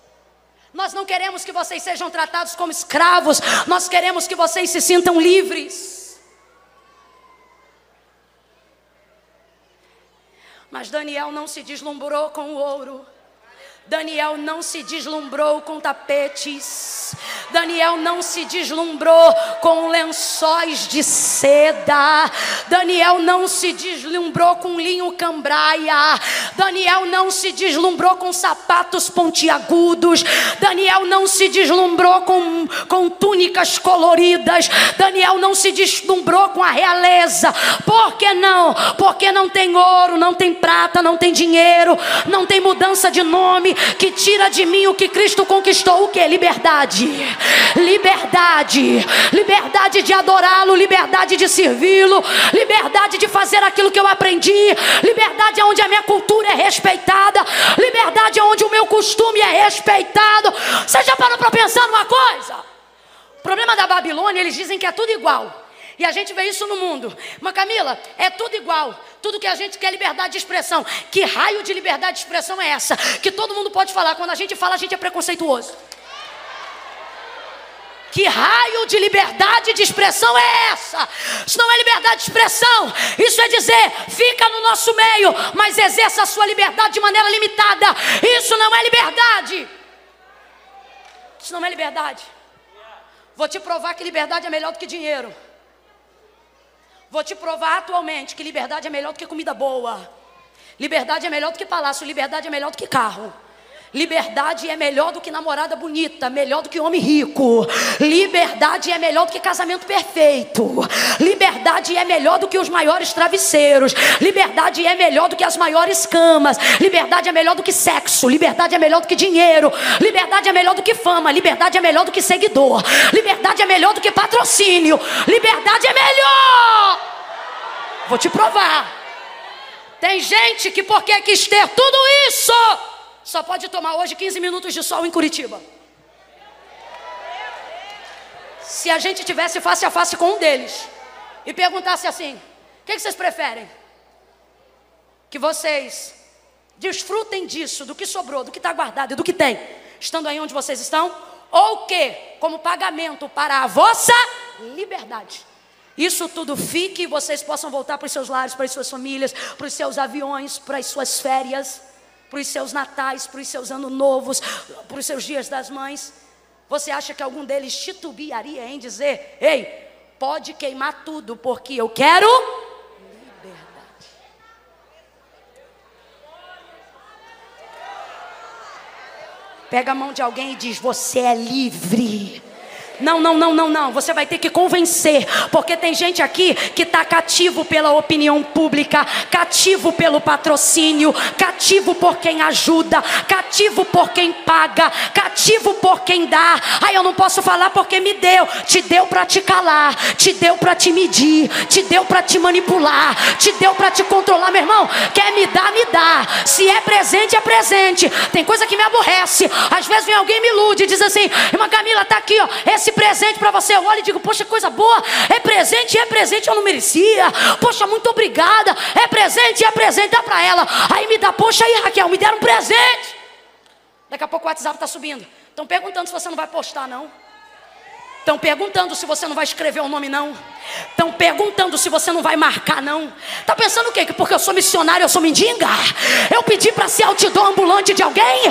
Nós não queremos que vocês sejam tratados como escravos, nós queremos que vocês se sintam livres. Mas Daniel não se deslumbrou com o ouro. Daniel não se deslumbrou com tapetes. Daniel não se deslumbrou com lençóis de seda. Daniel não se deslumbrou com linho cambraia. Daniel não se deslumbrou com sapatos pontiagudos. Daniel não se deslumbrou com, com túnicas coloridas. Daniel não se deslumbrou com a realeza. Por que não? Porque não tem ouro, não tem prata, não tem dinheiro, não tem mudança de nome que tira de mim o que Cristo conquistou, o que? Liberdade. Liberdade. Liberdade de adorá-lo, liberdade de servi-lo, liberdade de fazer aquilo que eu aprendi, liberdade onde a minha cultura é respeitada, liberdade onde o meu costume é respeitado. Você já parou para pensar numa coisa? O problema da Babilônia, eles dizem que é tudo igual. E a gente vê isso no mundo. Mas Camila, é tudo igual. Tudo que a gente quer é liberdade de expressão. Que raio de liberdade de expressão é essa? Que todo mundo pode falar. Quando a gente fala, a gente é preconceituoso. Que raio de liberdade de expressão é essa? Isso não é liberdade de expressão. Isso é dizer, fica no nosso meio, mas exerça a sua liberdade de maneira limitada. Isso não é liberdade. Isso não é liberdade. Vou te provar que liberdade é melhor do que dinheiro. Vou te provar atualmente que liberdade é melhor do que comida boa. Liberdade é melhor do que palácio. Liberdade é melhor do que carro. Liberdade é melhor do que namorada bonita, melhor do que homem rico. Liberdade é melhor do que casamento perfeito. Liberdade é melhor do que os maiores travesseiros. Liberdade é melhor do que as maiores camas. Liberdade é melhor do que sexo. Liberdade é melhor do que dinheiro. Liberdade é melhor do que fama. Liberdade é melhor do que seguidor. Liberdade é melhor do que patrocínio. Liberdade é melhor. Vou te provar. Tem gente que porque quis ter tudo isso só pode tomar hoje 15 minutos de sol em Curitiba. Se a gente tivesse face a face com um deles e perguntasse assim: o que, que vocês preferem? Que vocês desfrutem disso, do que sobrou, do que está guardado e do que tem, estando aí onde vocês estão, ou que, como pagamento para a vossa liberdade, isso tudo fique e vocês possam voltar para os seus lares, para as suas famílias, para os seus aviões, para as suas férias para os seus natais, para os seus anos novos, para os seus dias das mães. Você acha que algum deles titubearia em dizer: Ei, pode queimar tudo, porque eu quero liberdade. Pega a mão de alguém e diz: Você é livre. Não, não, não, não, não. Você vai ter que convencer, porque tem gente aqui que está cativo pela opinião pública, cativo pelo patrocínio, cativo por quem ajuda, cativo por quem paga, cativo por quem dá. Aí eu não posso falar porque me deu. Te deu para te calar, te deu para te medir, te deu para te manipular, te deu para te controlar, meu irmão. Quer me dar, me dá. Se é presente, é presente. Tem coisa que me aborrece. Às vezes vem alguém me ilude e diz assim: "Irmã Camila, tá aqui, ó. Esse esse presente para você. Eu olho e digo, poxa, coisa boa. É presente, é presente, eu não merecia. Poxa, muito obrigada. É presente, é presente, dá para ela. Aí me dá, poxa aí, Raquel, me deram um presente. Daqui a pouco o WhatsApp está subindo. Estão perguntando se você não vai postar, não. Estão perguntando se você não vai escrever o nome, não. Estão perguntando se você não vai marcar, não. Está pensando o quê? Que porque eu sou missionário, eu sou mendiga? Eu pedi para ser outdoor ambulante de alguém?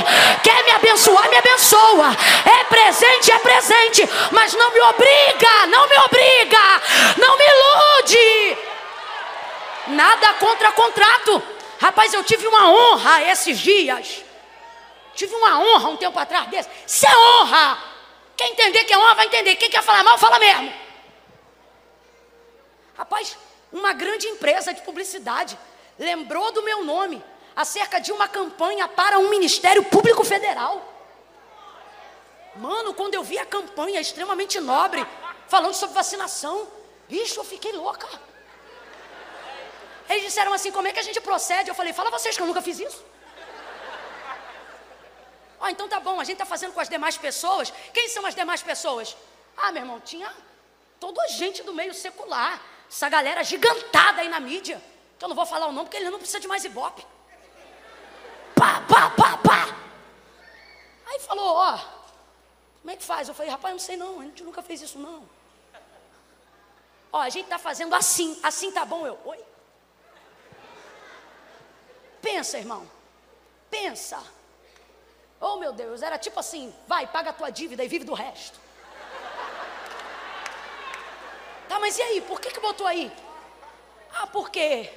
Quer me abençoar, me abençoa. É presente, é presente. Mas não me obriga, não me obriga. Não me ilude. Nada contra contrato. Rapaz, eu tive uma honra esses dias. Tive uma honra um tempo atrás desse. Isso é honra. Quer entender que é honra, vai entender. Quem quer falar mal, fala mesmo. Rapaz, uma grande empresa de publicidade lembrou do meu nome acerca de uma campanha para um Ministério Público Federal. Mano, quando eu vi a campanha extremamente nobre, falando sobre vacinação, bicho, eu fiquei louca. Eles disseram assim: como é que a gente procede? Eu falei: fala vocês que eu nunca fiz isso. Ó, oh, então tá bom, a gente está fazendo com as demais pessoas. Quem são as demais pessoas? Ah, meu irmão, tinha toda a gente do meio secular. Essa galera gigantada aí na mídia. Que eu não vou falar o nome porque ele não precisa de mais ibope. Pá, pá, pá, pá. Aí falou, ó, como é que faz? Eu falei, rapaz, não sei não, a gente nunca fez isso não. Ó, a gente está fazendo assim, assim tá bom, eu, oi? Pensa, irmão, pensa. Oh meu Deus, era tipo assim: vai, paga a tua dívida e vive do resto. Tá, mas e aí? Por que, que botou aí? Ah, porque.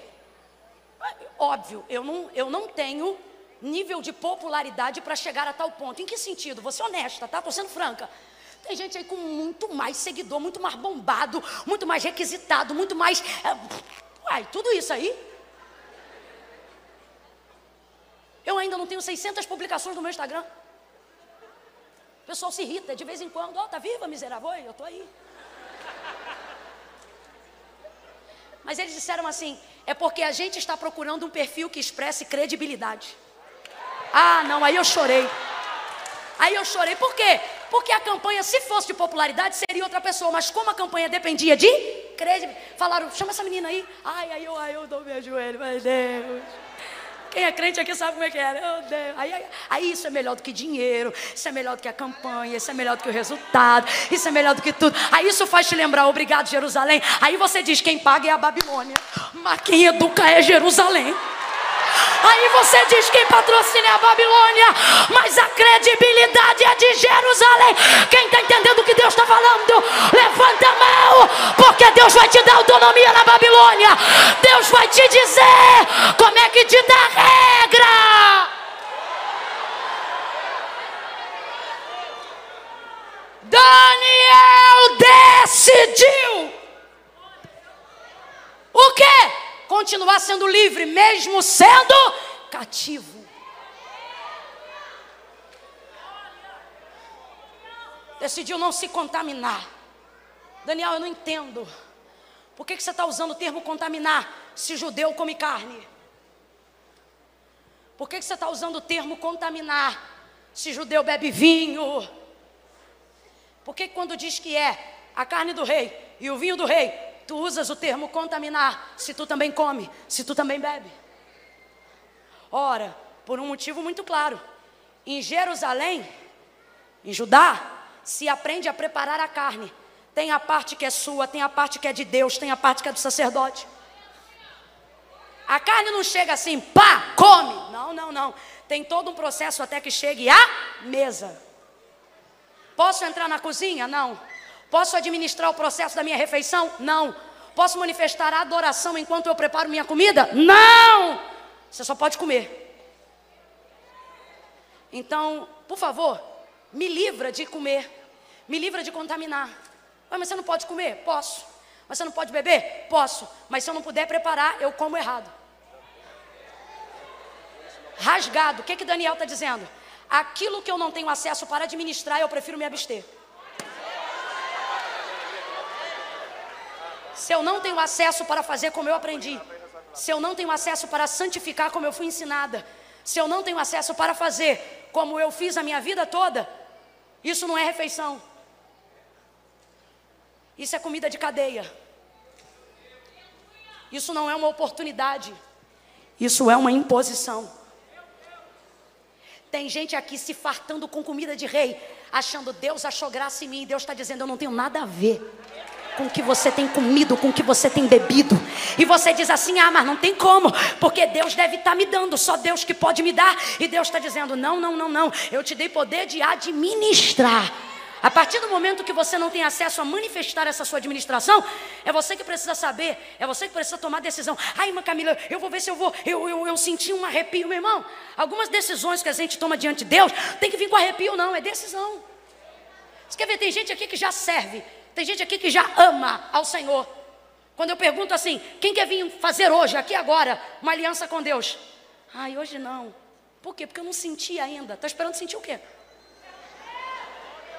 Óbvio, eu não, eu não tenho nível de popularidade para chegar a tal ponto. Em que sentido? Vou ser honesta, tá? Tô sendo franca. Tem gente aí com muito mais seguidor, muito mais bombado, muito mais requisitado, muito mais. É, uai, tudo isso aí Eu ainda não tenho 600 publicações no meu Instagram. O pessoal se irrita de vez em quando. Ó, oh, tá viva, miserável? Oi, eu tô aí. Mas eles disseram assim: é porque a gente está procurando um perfil que expresse credibilidade. Ah, não, aí eu chorei. Aí eu chorei. Por quê? Porque a campanha, se fosse de popularidade, seria outra pessoa. Mas como a campanha dependia de credibilidade, falaram: chama essa menina aí. Ai, aí eu, ai, eu dou meu joelho, meu Deus. Quem é crente aqui sabe como é que é. Meu Deus. Aí, aí, aí, isso é melhor do que dinheiro, isso é melhor do que a campanha, isso é melhor do que o resultado, isso é melhor do que tudo. Aí isso faz te lembrar, obrigado, Jerusalém. Aí você diz: quem paga é a Babilônia, mas quem educa é Jerusalém. Aí você diz quem patrocina é a Babilônia, mas a credibilidade é de Jerusalém. Quem está entendendo o que Deus está falando, levanta a mão, porque Deus vai te dar autonomia na Babilônia. Deus vai te dizer como é que te dá regra. Daniel decidiu. O quê? Continuar sendo livre, mesmo sendo cativo. Decidiu não se contaminar. Daniel, eu não entendo. Por que, que você está usando o termo contaminar se judeu come carne? Por que, que você está usando o termo contaminar se judeu bebe vinho? Por que quando diz que é a carne do rei e o vinho do rei, tu usas o termo contaminar se tu também come, se tu também bebe? Ora, por um motivo muito claro. Em Jerusalém, em Judá, se aprende a preparar a carne tem a parte que é sua, tem a parte que é de Deus, tem a parte que é do sacerdote. A carne não chega assim, pá, come. Não, não, não. Tem todo um processo até que chegue à mesa. Posso entrar na cozinha? Não. Posso administrar o processo da minha refeição? Não. Posso manifestar adoração enquanto eu preparo minha comida? Não. Você só pode comer. Então, por favor, me livra de comer. Me livra de contaminar. Mas você não pode comer? Posso. Mas você não pode beber? Posso. Mas se eu não puder preparar, eu como errado. Rasgado. O que, que Daniel está dizendo? Aquilo que eu não tenho acesso para administrar, eu prefiro me abster. Se eu não tenho acesso para fazer como eu aprendi, se eu não tenho acesso para santificar como eu fui ensinada, se eu não tenho acesso para fazer como eu fiz a minha vida toda, isso não é refeição. Isso é comida de cadeia. Isso não é uma oportunidade. Isso é uma imposição. Tem gente aqui se fartando com comida de rei, achando Deus achou graça em mim. Deus está dizendo: Eu não tenho nada a ver com o que você tem comido, com o que você tem bebido. E você diz assim: Ah, mas não tem como, porque Deus deve estar tá me dando, só Deus que pode me dar. E Deus está dizendo: Não, não, não, não. Eu te dei poder de administrar. A partir do momento que você não tem acesso a manifestar essa sua administração, é você que precisa saber, é você que precisa tomar decisão. Ai, irmã Camila, eu vou ver se eu vou. Eu, eu, eu senti um arrepio, meu irmão. Algumas decisões que a gente toma diante de Deus tem que vir com arrepio, não, é decisão. Você quer ver? Tem gente aqui que já serve, tem gente aqui que já ama ao Senhor. Quando eu pergunto assim, quem quer vir fazer hoje, aqui agora, uma aliança com Deus? Ai, hoje não. Por quê? Porque eu não senti ainda. Está esperando sentir o quê?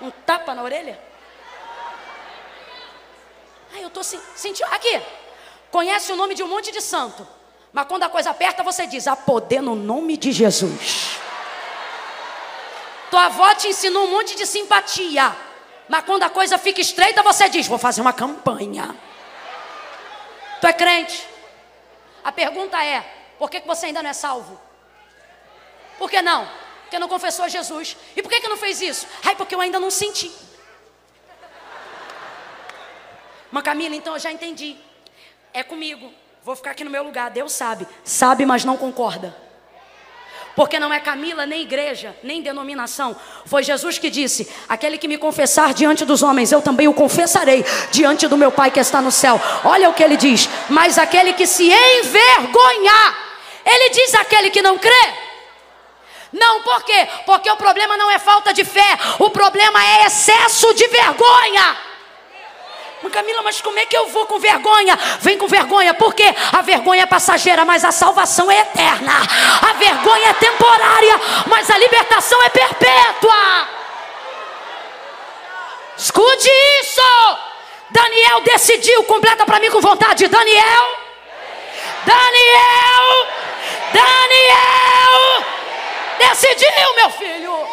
Um tapa na orelha? Ai, eu estou sentindo. Aqui, conhece o nome de um monte de santo. Mas quando a coisa aperta, você diz: há poder no nome de Jesus. Tua avó te ensinou um monte de simpatia. Mas quando a coisa fica estreita, você diz: vou fazer uma campanha. Tu é crente? A pergunta é: por que, que você ainda não é salvo? Por que não? Porque não confessou a Jesus. E por que, que não fez isso? Ai, porque eu ainda não senti. Mas Camila, então eu já entendi. É comigo. Vou ficar aqui no meu lugar. Deus sabe. Sabe, mas não concorda. Porque não é Camila, nem igreja, nem denominação. Foi Jesus que disse: Aquele que me confessar diante dos homens, eu também o confessarei diante do meu Pai que está no céu. Olha o que ele diz. Mas aquele que se envergonhar, ele diz: aquele que não crê. Não, por quê? Porque o problema não é falta de fé, o problema é excesso de vergonha. Camila, mas como é que eu vou com vergonha? Vem com vergonha, porque a vergonha é passageira, mas a salvação é eterna. A vergonha é temporária, mas a libertação é perpétua. Escute isso. Daniel decidiu, completa para mim com vontade. Daniel. Daniel. Daniel. Decidiu, meu filho.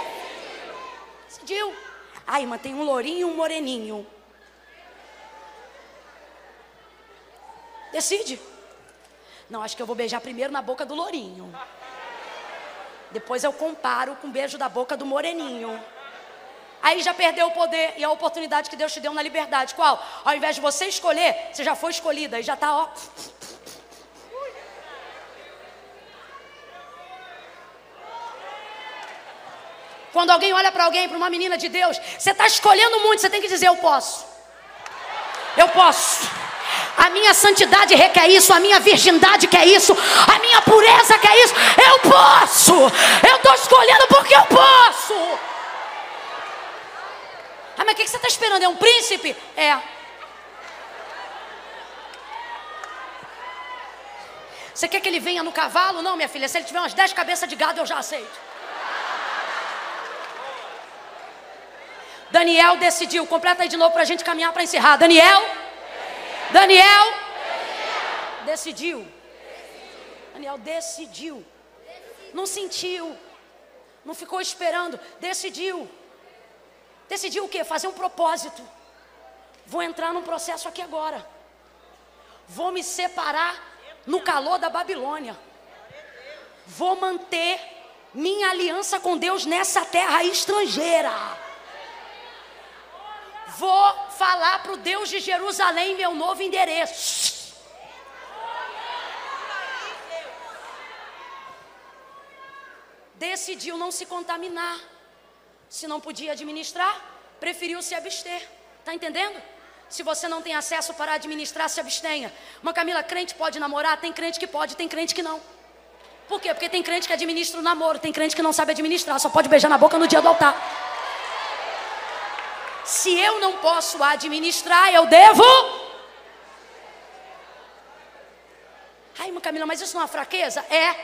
Decidiu. Ai, irmã, tem um lourinho e um moreninho. Decide. Não, acho que eu vou beijar primeiro na boca do lourinho. Depois eu comparo com o beijo da boca do moreninho. Aí já perdeu o poder e a oportunidade que Deus te deu na liberdade. Qual? Ao invés de você escolher, você já foi escolhida e já está, ó. Quando alguém olha para alguém, para uma menina de Deus, você está escolhendo muito, você tem que dizer: Eu posso. Eu posso. A minha santidade requer isso, a minha virgindade quer isso, a minha pureza quer isso. Eu posso. Eu estou escolhendo porque eu posso. Ah, mas o que você está esperando? É um príncipe? É. Você quer que ele venha no cavalo? Não, minha filha. Se ele tiver umas dez cabeças de gado, eu já aceito. Daniel decidiu. Completa aí de novo para a gente caminhar para encerrar. Daniel. Daniel. Decidiu. Daniel decidiu. Não sentiu. Não ficou esperando. Decidiu. Decidiu o quê? Fazer um propósito. Vou entrar num processo aqui agora. Vou me separar no calor da Babilônia. Vou manter minha aliança com Deus nessa terra estrangeira. Vou falar para o Deus de Jerusalém meu novo endereço. Decidiu não se contaminar. Se não podia administrar, preferiu se abster. Está entendendo? Se você não tem acesso para administrar, se abstenha. Uma Camila, crente pode namorar? Tem crente que pode, tem crente que não. Por quê? Porque tem crente que administra o namoro, tem crente que não sabe administrar, só pode beijar na boca no dia do altar. Se eu não posso administrar, eu devo. Ai, Camila, mas isso não é uma fraqueza? É.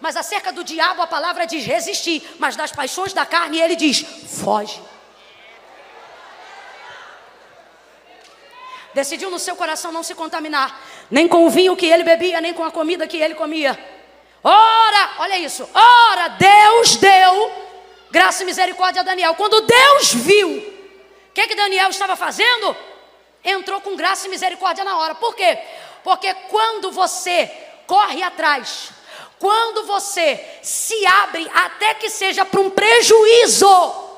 Mas acerca do diabo a palavra diz resistir, mas das paixões da carne ele diz foge. Decidiu no seu coração não se contaminar, nem com o vinho que ele bebia, nem com a comida que ele comia. Ora, olha isso. Ora, Deus deu graça e misericórdia a Daniel. Quando Deus viu que, que Daniel estava fazendo? Entrou com graça e misericórdia na hora. Por quê? Porque quando você corre atrás, quando você se abre, até que seja para um prejuízo,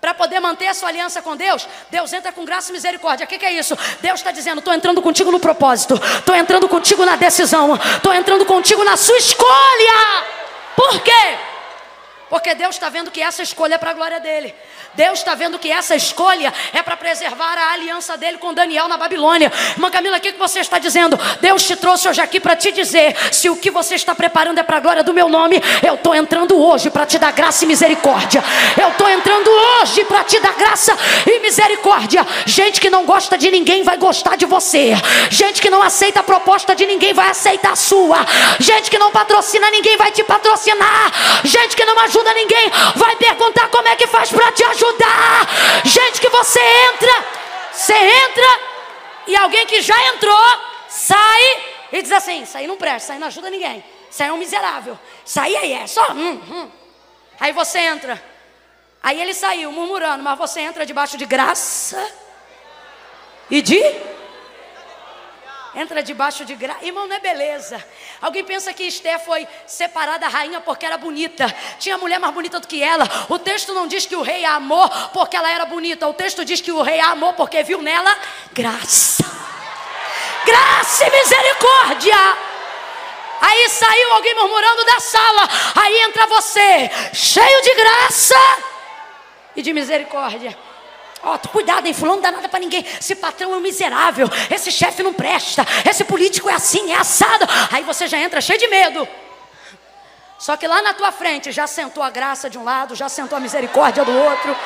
para poder manter a sua aliança com Deus, Deus entra com graça e misericórdia. O que, que, é isso? Deus está dizendo: estou entrando contigo no propósito, estou entrando contigo na decisão, estou entrando contigo na sua escolha. Por quê? Porque Deus está vendo que essa escolha é para a glória dele. Deus está vendo que essa escolha é para preservar a aliança dele com Daniel na Babilônia. Irmã Camila, o que, você está dizendo? Deus te trouxe hoje aqui para te dizer: se o que você está preparando é para a glória do meu nome, eu estou entrando hoje para te dar graça e misericórdia. Eu estou entrando hoje para te dar graça e misericórdia. Gente que não gosta de ninguém vai gostar de você. Gente que não aceita a proposta de ninguém vai aceitar a sua. Gente que não patrocina ninguém vai te patrocinar. Gente que não ajuda ninguém vai perguntar como é que faz para te ajudar. Gente que você entra, você entra e alguém que já entrou sai e diz assim: Isso aí não presta, isso aí não ajuda ninguém, isso aí é um miserável, isso aí é só. Hum, hum. Aí você entra, aí ele saiu murmurando, mas você entra debaixo de graça e de entra debaixo de graça. Irmão, não é beleza. Alguém pensa que Esté foi separada da rainha porque era bonita. Tinha mulher mais bonita do que ela. O texto não diz que o rei a amou porque ela era bonita. O texto diz que o rei a amou porque viu nela graça. Graça e misericórdia. Aí saiu alguém murmurando da sala. Aí entra você, cheio de graça e de misericórdia. Ó, oh, cuidado, hein? Fulano não dá nada para ninguém. Esse patrão é um miserável. Esse chefe não presta. Esse político é assim, é assado. Aí você já entra cheio de medo. Só que lá na tua frente já sentou a graça de um lado, já sentou a misericórdia do outro.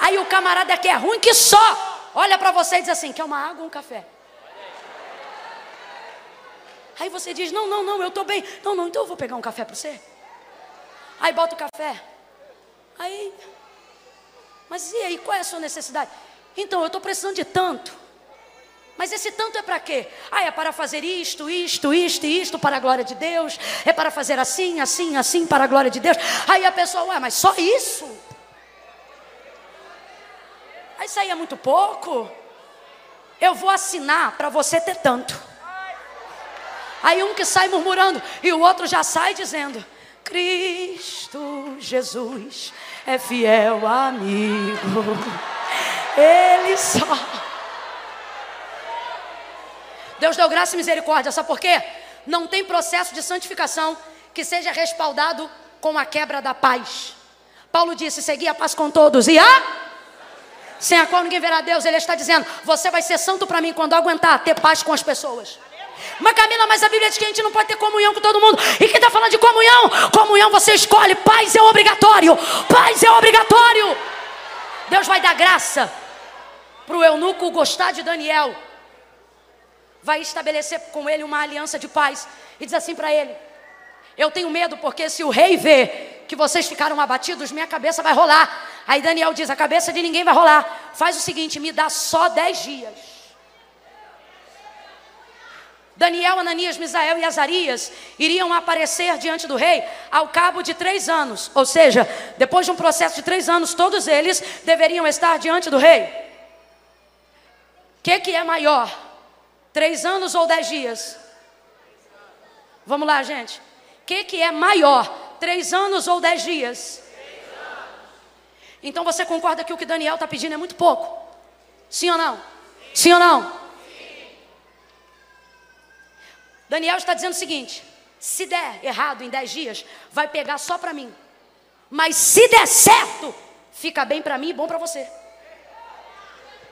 Aí o camarada que é ruim que só olha para você e diz assim: quer uma água ou um café? Aí você diz: não, não, não, eu estou bem. Não, não, então eu vou pegar um café para você. Aí bota o café. Aí mas e aí, qual é a sua necessidade? Então, eu estou precisando de tanto. Mas esse tanto é para quê? Ah, é para fazer isto, isto, isto e isto para a glória de Deus. É para fazer assim, assim, assim para a glória de Deus. Aí a pessoa, ué, mas só isso? Aí isso aí é muito pouco. Eu vou assinar para você ter tanto. Aí um que sai murmurando e o outro já sai dizendo: Cristo Jesus é fiel amigo. Ele só. Deus deu graça e misericórdia, sabe por quê? Não tem processo de santificação que seja respaldado com a quebra da paz. Paulo disse: seguir a paz com todos e a sem a qual ninguém verá Deus. Ele está dizendo: você vai ser santo para mim quando aguentar ter paz com as pessoas. Mas Camila, mas a Bíblia diz que a gente não pode ter comunhão com todo mundo. E quem está falando de comunhão? Comunhão você escolhe. Paz é obrigatório. Paz é obrigatório. Deus vai dar graça para o eunuco gostar de Daniel. Vai estabelecer com ele uma aliança de paz. E diz assim para ele: Eu tenho medo porque se o rei vê que vocês ficaram abatidos, minha cabeça vai rolar. Aí Daniel diz: A cabeça de ninguém vai rolar. Faz o seguinte: me dá só dez dias. Daniel, Ananias, Misael e Azarias iriam aparecer diante do rei ao cabo de três anos. Ou seja, depois de um processo de três anos, todos eles deveriam estar diante do rei. O que, que é maior? Três anos ou dez dias? Vamos lá, gente. O que, que é maior? Três anos ou dez dias? Então você concorda que o que Daniel está pedindo é muito pouco? Sim ou não? Sim ou não? Daniel está dizendo o seguinte: se der errado em dez dias, vai pegar só para mim. Mas se der certo, fica bem para mim e bom para você.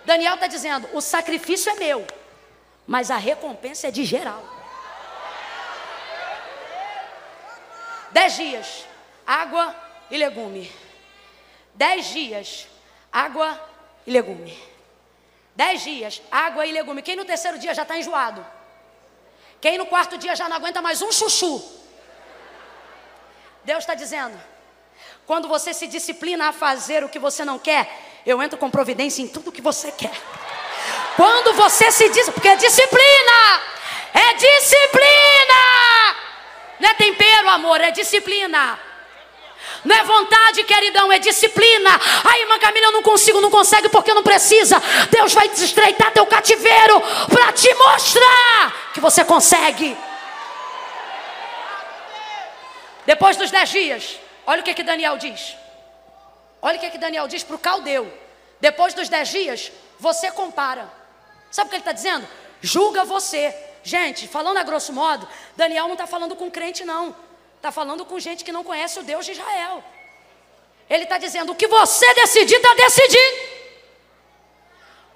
Daniel está dizendo: o sacrifício é meu, mas a recompensa é de geral. Dez dias, água e legume. Dez dias, água e legume. Dez dias, água e legume. Quem no terceiro dia já está enjoado? Quem no quarto dia já não aguenta mais um chuchu? Deus está dizendo: quando você se disciplina a fazer o que você não quer, eu entro com providência em tudo que você quer. Quando você se diz, porque é disciplina, é disciplina, não é tempero, amor, é disciplina. Não é vontade, queridão, é disciplina. Aí, irmã Camila, eu não consigo, não consegue porque não precisa. Deus vai estreitar teu cativeiro para te mostrar que você consegue. Depois dos dez dias, olha o que, que Daniel diz. Olha o que, que Daniel diz para o caldeu. Depois dos dez dias, você compara. Sabe o que ele está dizendo? Julga você. Gente, falando a grosso modo, Daniel não está falando com crente, não. Está falando com gente que não conhece o Deus de Israel. Ele está dizendo: o que você decidir, está decidido.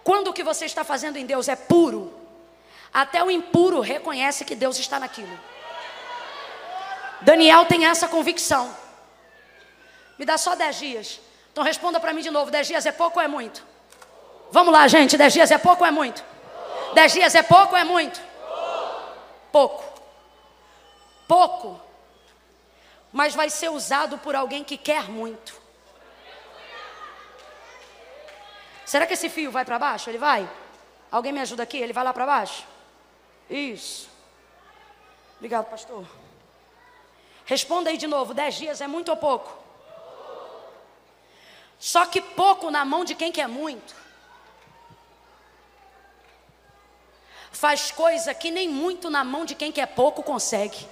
Quando o que você está fazendo em Deus é puro, até o impuro reconhece que Deus está naquilo. Daniel tem essa convicção. Me dá só dez dias. Então responda para mim de novo: dez dias é pouco ou é muito? Vamos lá, gente. Dez dias é pouco ou é muito? Dez dias é pouco ou é muito? Pouco. Pouco mas vai ser usado por alguém que quer muito. Será que esse fio vai para baixo? Ele vai? Alguém me ajuda aqui? Ele vai lá para baixo? Isso. Obrigado, pastor. Responda aí de novo: dez dias é muito ou pouco? Só que pouco na mão de quem quer muito. Faz coisa que nem muito na mão de quem quer pouco consegue.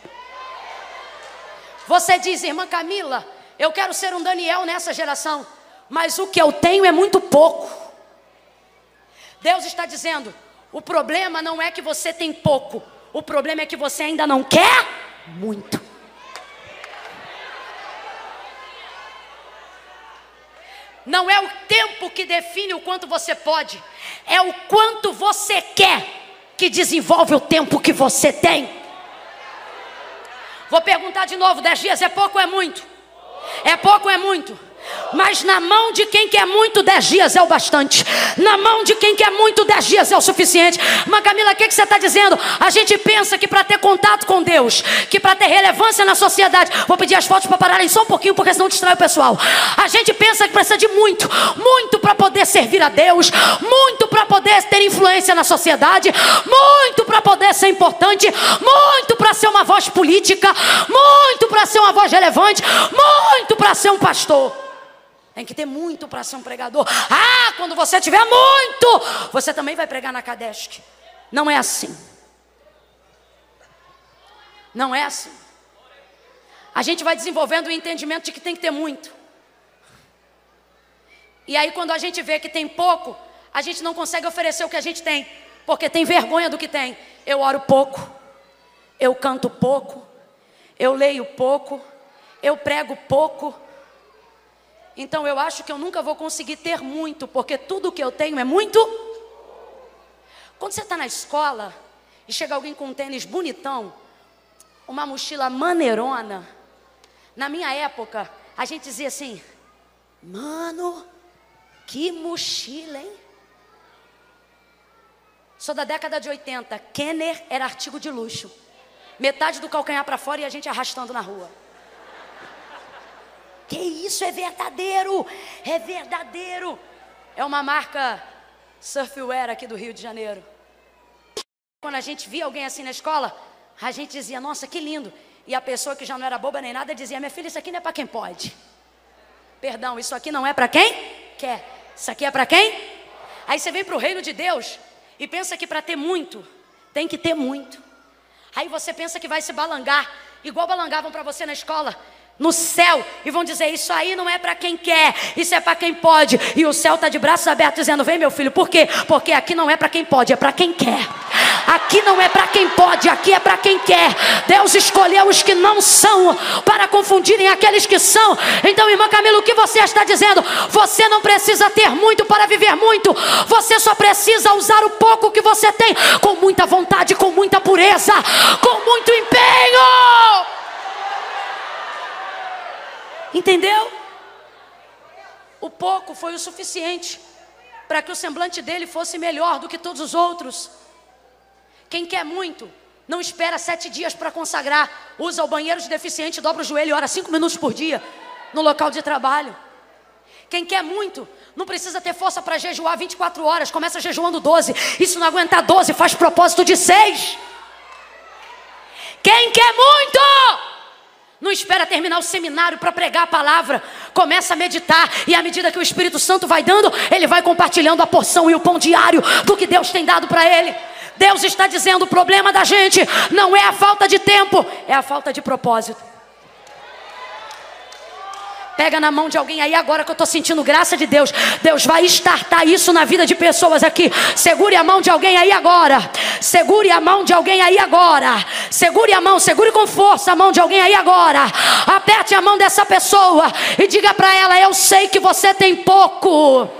Você diz, irmã Camila, eu quero ser um Daniel nessa geração, mas o que eu tenho é muito pouco. Deus está dizendo: o problema não é que você tem pouco, o problema é que você ainda não quer muito. Não é o tempo que define o quanto você pode, é o quanto você quer que desenvolve o tempo que você tem. Vou perguntar de novo: dez dias é pouco ou é muito? É pouco ou é muito? Mas na mão de quem quer muito, dez dias é o bastante. Na mão de quem quer muito, dez dias é o suficiente. Mas Camila, o que, que você está dizendo? A gente pensa que para ter contato com Deus, que para ter relevância na sociedade, vou pedir as fotos para pararem só um pouquinho, porque senão distrai o pessoal. A gente pensa que precisa de muito, muito para poder servir a Deus, muito para poder ter influência na sociedade, muito para poder ser importante, muito para ser uma voz política, muito para ser uma voz relevante, muito para ser um pastor. Tem que ter muito para ser um pregador. Ah, quando você tiver muito, você também vai pregar na Kadesc. Não é assim. Não é assim. A gente vai desenvolvendo o entendimento de que tem que ter muito. E aí, quando a gente vê que tem pouco, a gente não consegue oferecer o que a gente tem, porque tem vergonha do que tem. Eu oro pouco, eu canto pouco, eu leio pouco, eu prego pouco. Então eu acho que eu nunca vou conseguir ter muito, porque tudo que eu tenho é muito. Quando você está na escola e chega alguém com um tênis bonitão, uma mochila maneirona, na minha época, a gente dizia assim: Mano, Que mochila, hein? Sou da década de 80. Kenner era artigo de luxo. Metade do calcanhar para fora e a gente arrastando na rua. Que isso é verdadeiro, é verdadeiro. É uma marca surfwear aqui do Rio de Janeiro. Quando a gente via alguém assim na escola, a gente dizia, nossa, que lindo. E a pessoa que já não era boba nem nada dizia, minha filha, isso aqui não é para quem pode. Perdão, isso aqui não é para quem quer. Isso aqui é para quem? Aí você vem para o reino de Deus e pensa que para ter muito, tem que ter muito. Aí você pensa que vai se balangar, igual balangavam para você na escola no céu e vão dizer: Isso aí não é para quem quer, isso é para quem pode. E o céu está de braços abertos dizendo: Vem, meu filho, por quê? Porque aqui não é para quem pode, é para quem quer. Aqui não é para quem pode, aqui é para quem quer. Deus escolheu os que não são para confundirem aqueles que são. Então, irmã Camila, o que você está dizendo? Você não precisa ter muito para viver muito. Você só precisa usar o pouco que você tem com muita vontade, com muita pureza, com muito empenho. Entendeu? O pouco foi o suficiente para que o semblante dele fosse melhor do que todos os outros. Quem quer muito, não espera sete dias para consagrar. Usa o banheiro de deficiente, dobra o joelho e ora cinco minutos por dia no local de trabalho. Quem quer muito, não precisa ter força para jejuar 24 horas, começa jejuando 12. E se não aguentar 12, faz propósito de 6. Quem quer muito, não espera terminar o seminário para pregar a palavra. Começa a meditar. E à medida que o Espírito Santo vai dando, ele vai compartilhando a porção e o pão diário do que Deus tem dado para ele. Deus está dizendo: o problema da gente não é a falta de tempo, é a falta de propósito. Pega na mão de alguém aí agora que eu estou sentindo graça de Deus. Deus vai estartar isso na vida de pessoas aqui. Segure a mão de alguém aí agora. Segure a mão de alguém aí agora. Segure a mão, segure com força a mão de alguém aí agora. Aperte a mão dessa pessoa e diga para ela: Eu sei que você tem pouco.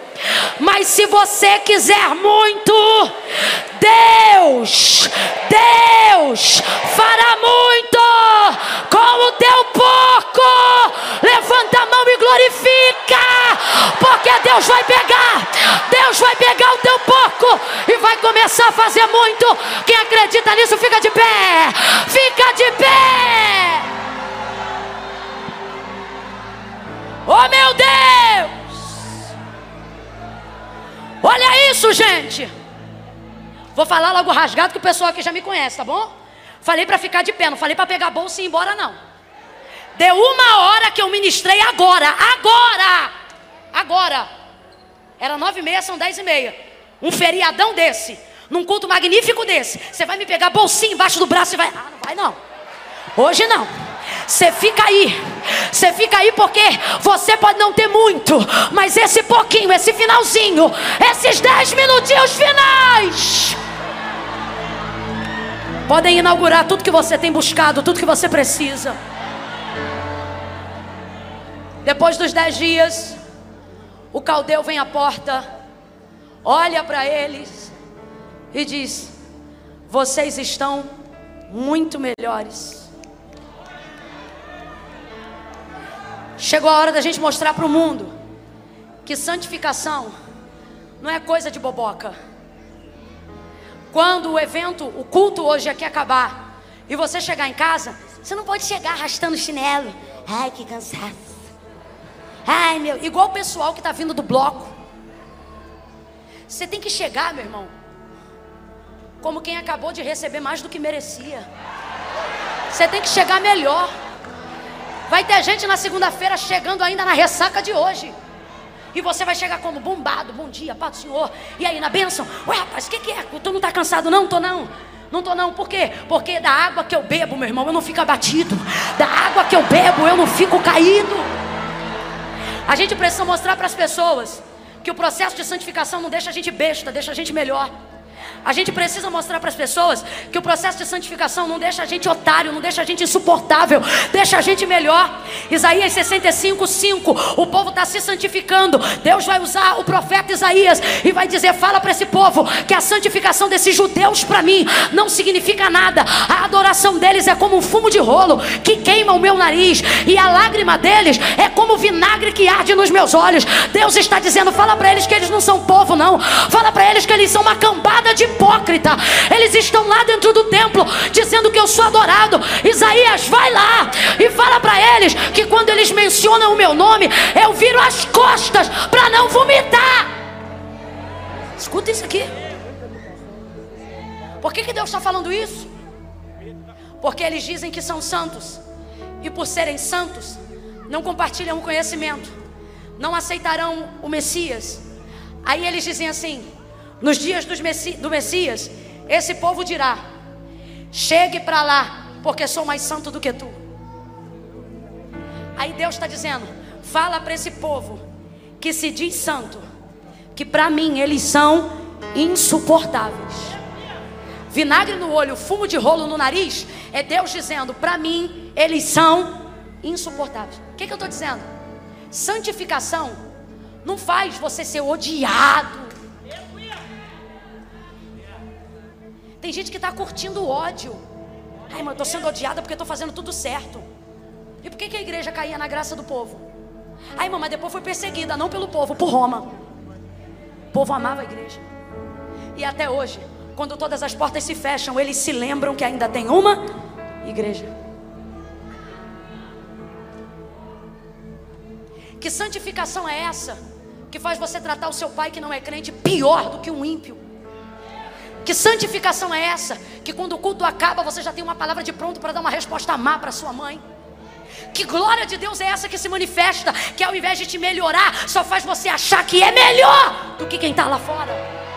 Mas se você quiser muito, Deus, Deus fará muito com o teu pouco. Levanta a mão e glorifica, porque Deus vai pegar, Deus vai pegar o teu pouco e vai começar a fazer muito. Quem acredita nisso, fica de pé, fica de pé. Oh meu Deus! Isso, gente. Vou falar logo rasgado que o pessoal aqui já me conhece, tá bom? Falei para ficar de pé, não falei para pegar bolsa e ir embora, não. Deu uma hora que eu ministrei agora, agora, agora. Era nove e meia, são dez e meia. Um feriadão desse, num culto magnífico desse. Você vai me pegar bolsinha embaixo do braço e vai. Ah, não vai não. Hoje não. Você fica aí. Você fica aí porque você pode não ter muito, mas esse pouquinho, esse finalzinho, esses dez minutinhos finais, podem inaugurar tudo que você tem buscado, tudo que você precisa. Depois dos dez dias, o caldeu vem à porta, olha para eles e diz: Vocês estão muito melhores. Chegou a hora da gente mostrar para o mundo que santificação não é coisa de boboca. Quando o evento, o culto hoje aqui acabar e você chegar em casa, você não pode chegar arrastando chinelo. Ai, que cansaço. Ai, meu, igual o pessoal que está vindo do bloco. Você tem que chegar, meu irmão, como quem acabou de receber mais do que merecia. Você tem que chegar melhor. Vai ter gente na segunda-feira chegando ainda na ressaca de hoje. E você vai chegar como bombado, bom dia, paz do Senhor. E aí na bênção, ué rapaz, o que, que é? Tu não está cansado não? Tô não. Não tô não, por quê? Porque da água que eu bebo, meu irmão, eu não fico abatido. Da água que eu bebo, eu não fico caído. A gente precisa mostrar para as pessoas que o processo de santificação não deixa a gente besta, deixa a gente melhor. A gente precisa mostrar para as pessoas que o processo de santificação não deixa a gente otário, não deixa a gente insuportável, deixa a gente melhor. Isaías 65, 5. O povo está se santificando. Deus vai usar o profeta Isaías e vai dizer: fala para esse povo que a santificação desses judeus para mim não significa nada. A adoração deles é como um fumo de rolo que queima o meu nariz, e a lágrima deles é como vinagre que arde nos meus olhos. Deus está dizendo: fala para eles que eles não são povo, não. Fala para eles que eles são uma cambada de hipócrita. Eles estão lá dentro do templo dizendo que eu sou adorado. Isaías, vai lá e fala para eles que quando eles mencionam o meu nome, eu viro as costas para não vomitar. Escuta isso aqui. Por que, que Deus está falando isso? Porque eles dizem que são santos, e por serem santos, não compartilham o conhecimento, não aceitarão o Messias. Aí eles dizem assim: nos dias Messi do Messias, esse povo dirá: chegue para lá, porque sou mais santo do que tu. Aí Deus está dizendo: fala para esse povo que se diz santo, que para mim eles são insuportáveis. Vinagre no olho, fumo de rolo no nariz, é Deus dizendo: para mim eles são insuportáveis. O que, que eu estou dizendo? Santificação não faz você ser odiado Tem gente que está curtindo o ódio. Ai, mas eu estou sendo odiada porque estou fazendo tudo certo. E por que, que a igreja caía na graça do povo? Ai, mas depois foi perseguida, não pelo povo, por Roma. O povo amava a igreja. E até hoje, quando todas as portas se fecham, eles se lembram que ainda tem uma igreja. Que santificação é essa? Que faz você tratar o seu pai que não é crente pior do que um ímpio. Que santificação é essa? Que quando o culto acaba, você já tem uma palavra de pronto para dar uma resposta má para sua mãe. Que glória de Deus é essa que se manifesta? Que ao invés de te melhorar, só faz você achar que é melhor do que quem está lá fora.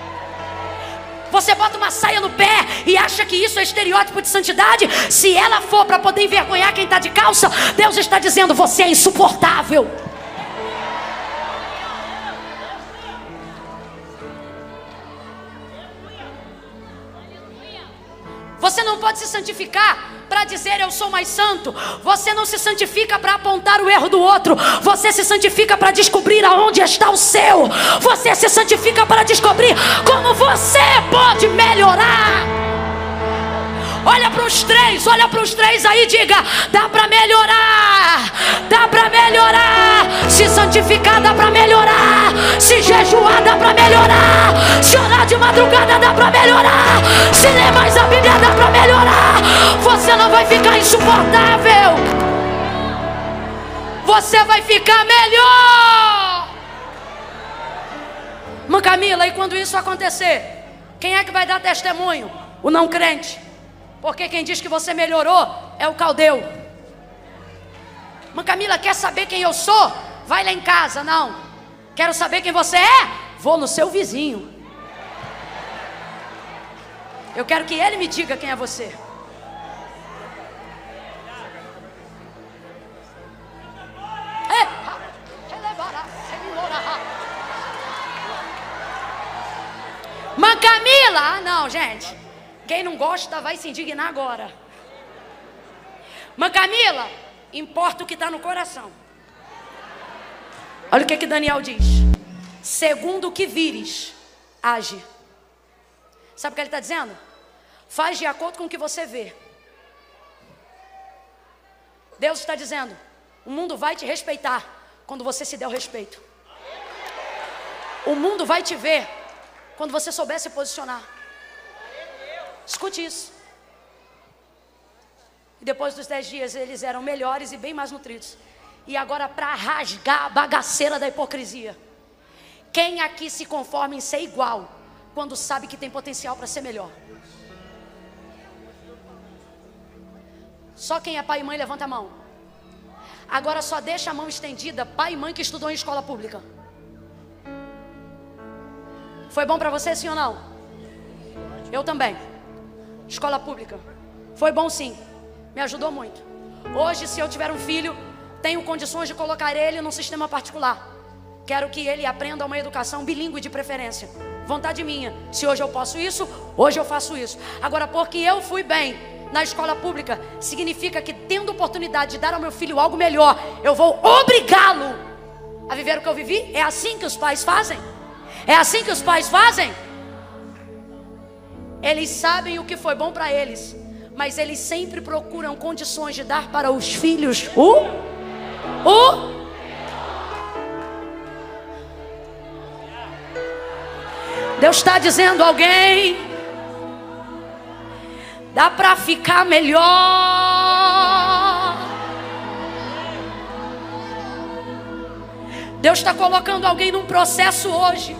Você bota uma saia no pé e acha que isso é estereótipo de santidade? Se ela for para poder envergonhar quem está de calça, Deus está dizendo: você é insuportável. Você não pode se santificar para dizer eu sou mais santo. Você não se santifica para apontar o erro do outro. Você se santifica para descobrir aonde está o seu. Você se santifica para descobrir como você pode melhorar. Olha para os três, olha para os três aí, diga: dá para melhorar, dá para melhorar. Se santificar dá para melhorar, se jejuar dá para melhorar, se orar de madrugada dá para melhorar, se ler mais a Bíblia dá para melhorar. Você não vai ficar insuportável, você vai ficar melhor. Mãe Camila, e quando isso acontecer, quem é que vai dar testemunho? O não crente. Porque quem diz que você melhorou é o caldeu. Mãe Camila, quer saber quem eu sou? Vai lá em casa. Não. Quero saber quem você é? Vou no seu vizinho. Eu quero que ele me diga quem é você. Mãe Camila, ah não, gente. Quem não gosta vai se indignar agora. Mas Camila, importa o que está no coração. Olha o que, que Daniel diz. Segundo o que vires, age. Sabe o que ele está dizendo? Faz de acordo com o que você vê. Deus está dizendo: o mundo vai te respeitar quando você se der o respeito. O mundo vai te ver quando você souber se posicionar. Escute isso. E depois dos dez dias eles eram melhores e bem mais nutridos. E agora, para rasgar a bagaceira da hipocrisia. Quem aqui se conforma em ser igual quando sabe que tem potencial para ser melhor? Só quem é pai e mãe levanta a mão. Agora só deixa a mão estendida, pai e mãe que estudou em escola pública. Foi bom para você, sim ou não? Eu também. Escola pública. Foi bom sim. Me ajudou muito. Hoje, se eu tiver um filho, tenho condições de colocar ele num sistema particular. Quero que ele aprenda uma educação bilíngue de preferência. vontade minha. Se hoje eu posso isso, hoje eu faço isso. Agora, porque eu fui bem na escola pública, significa que tendo oportunidade de dar ao meu filho algo melhor, eu vou obrigá-lo a viver o que eu vivi? É assim que os pais fazem? É assim que os pais fazem? Eles sabem o que foi bom para eles, mas eles sempre procuram condições de dar para os filhos o o Deus está dizendo alguém, dá para ficar melhor. Deus está colocando alguém num processo hoje,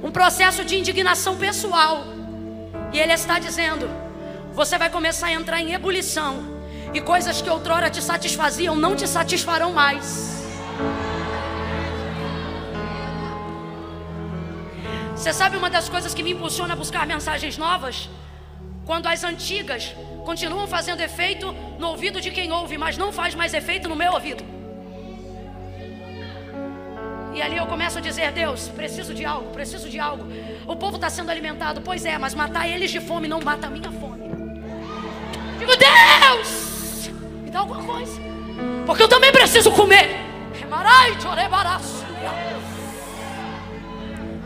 um processo de indignação pessoal, e Ele está dizendo: você vai começar a entrar em ebulição, e coisas que outrora te satisfaziam não te satisfarão mais. Você sabe uma das coisas que me impulsiona a buscar mensagens novas? Quando as antigas continuam fazendo efeito no ouvido de quem ouve, mas não faz mais efeito no meu ouvido. E ali eu começo a dizer: Deus, preciso de algo, preciso de algo. O povo está sendo alimentado, pois é, mas matar eles de fome não mata a minha fome. Digo, Deus, me dá alguma coisa, porque eu também preciso comer. Remarai.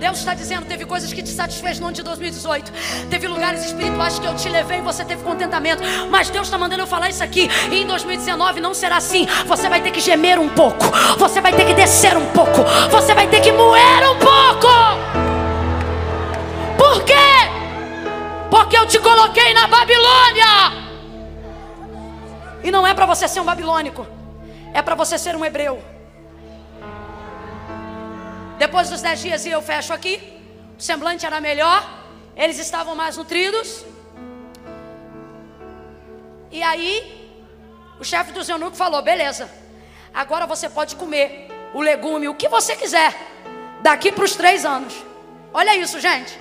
Deus está dizendo: teve coisas que te satisfez no ano de 2018, teve lugares espirituais que eu te levei e você teve contentamento. Mas Deus está mandando eu falar isso aqui. E em 2019 não será assim. Você vai ter que gemer um pouco, você vai ter que descer um pouco, você vai ter que moer um pouco. Por quê? Porque eu te coloquei na Babilônia. E não é para você ser um babilônico, é para você ser um hebreu. Depois dos dez dias, e eu fecho aqui, o semblante era melhor, eles estavam mais nutridos. E aí, o chefe dos eunucos falou: beleza, agora você pode comer o legume, o que você quiser, daqui para os três anos. Olha isso, gente.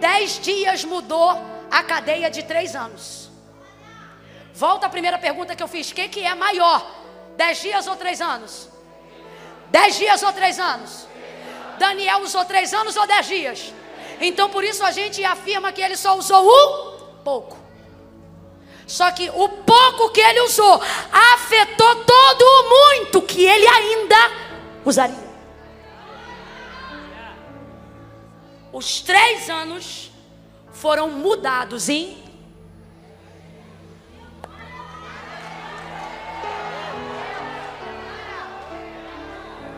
Dez dias mudou a cadeia de três anos. Volta à primeira pergunta que eu fiz: o que, que é maior? Dez dias ou três anos? Dez dias ou três anos? Daniel usou três anos ou dez dias. Então por isso a gente afirma que ele só usou um pouco. Só que o pouco que ele usou afetou todo o muito que ele ainda usaria. Os três anos foram mudados em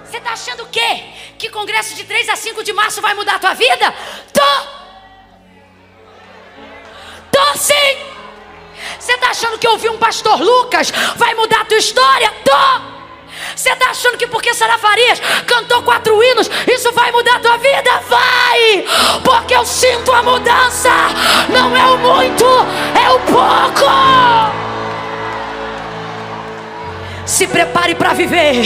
Você está achando o quê? Que congresso de 3 a 5 de março vai mudar a tua vida? Tô! Tô sim! Você está achando que ouvir um pastor Lucas vai mudar a tua história? Tô! Você está achando que porque Sara Farias cantou quatro hinos, isso vai mudar a tua vida? Vai! Porque eu sinto a mudança. Não é o muito, é o pouco. Se prepare para viver.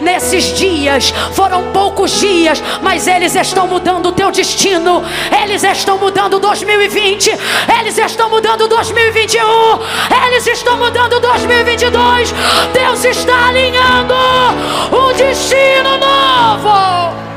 Nesses dias, foram poucos dias, mas eles estão mudando o teu destino. Eles estão mudando 2020. Eles estão mudando 2021. Eles estão mudando 2022. Deus está alinhando um destino novo.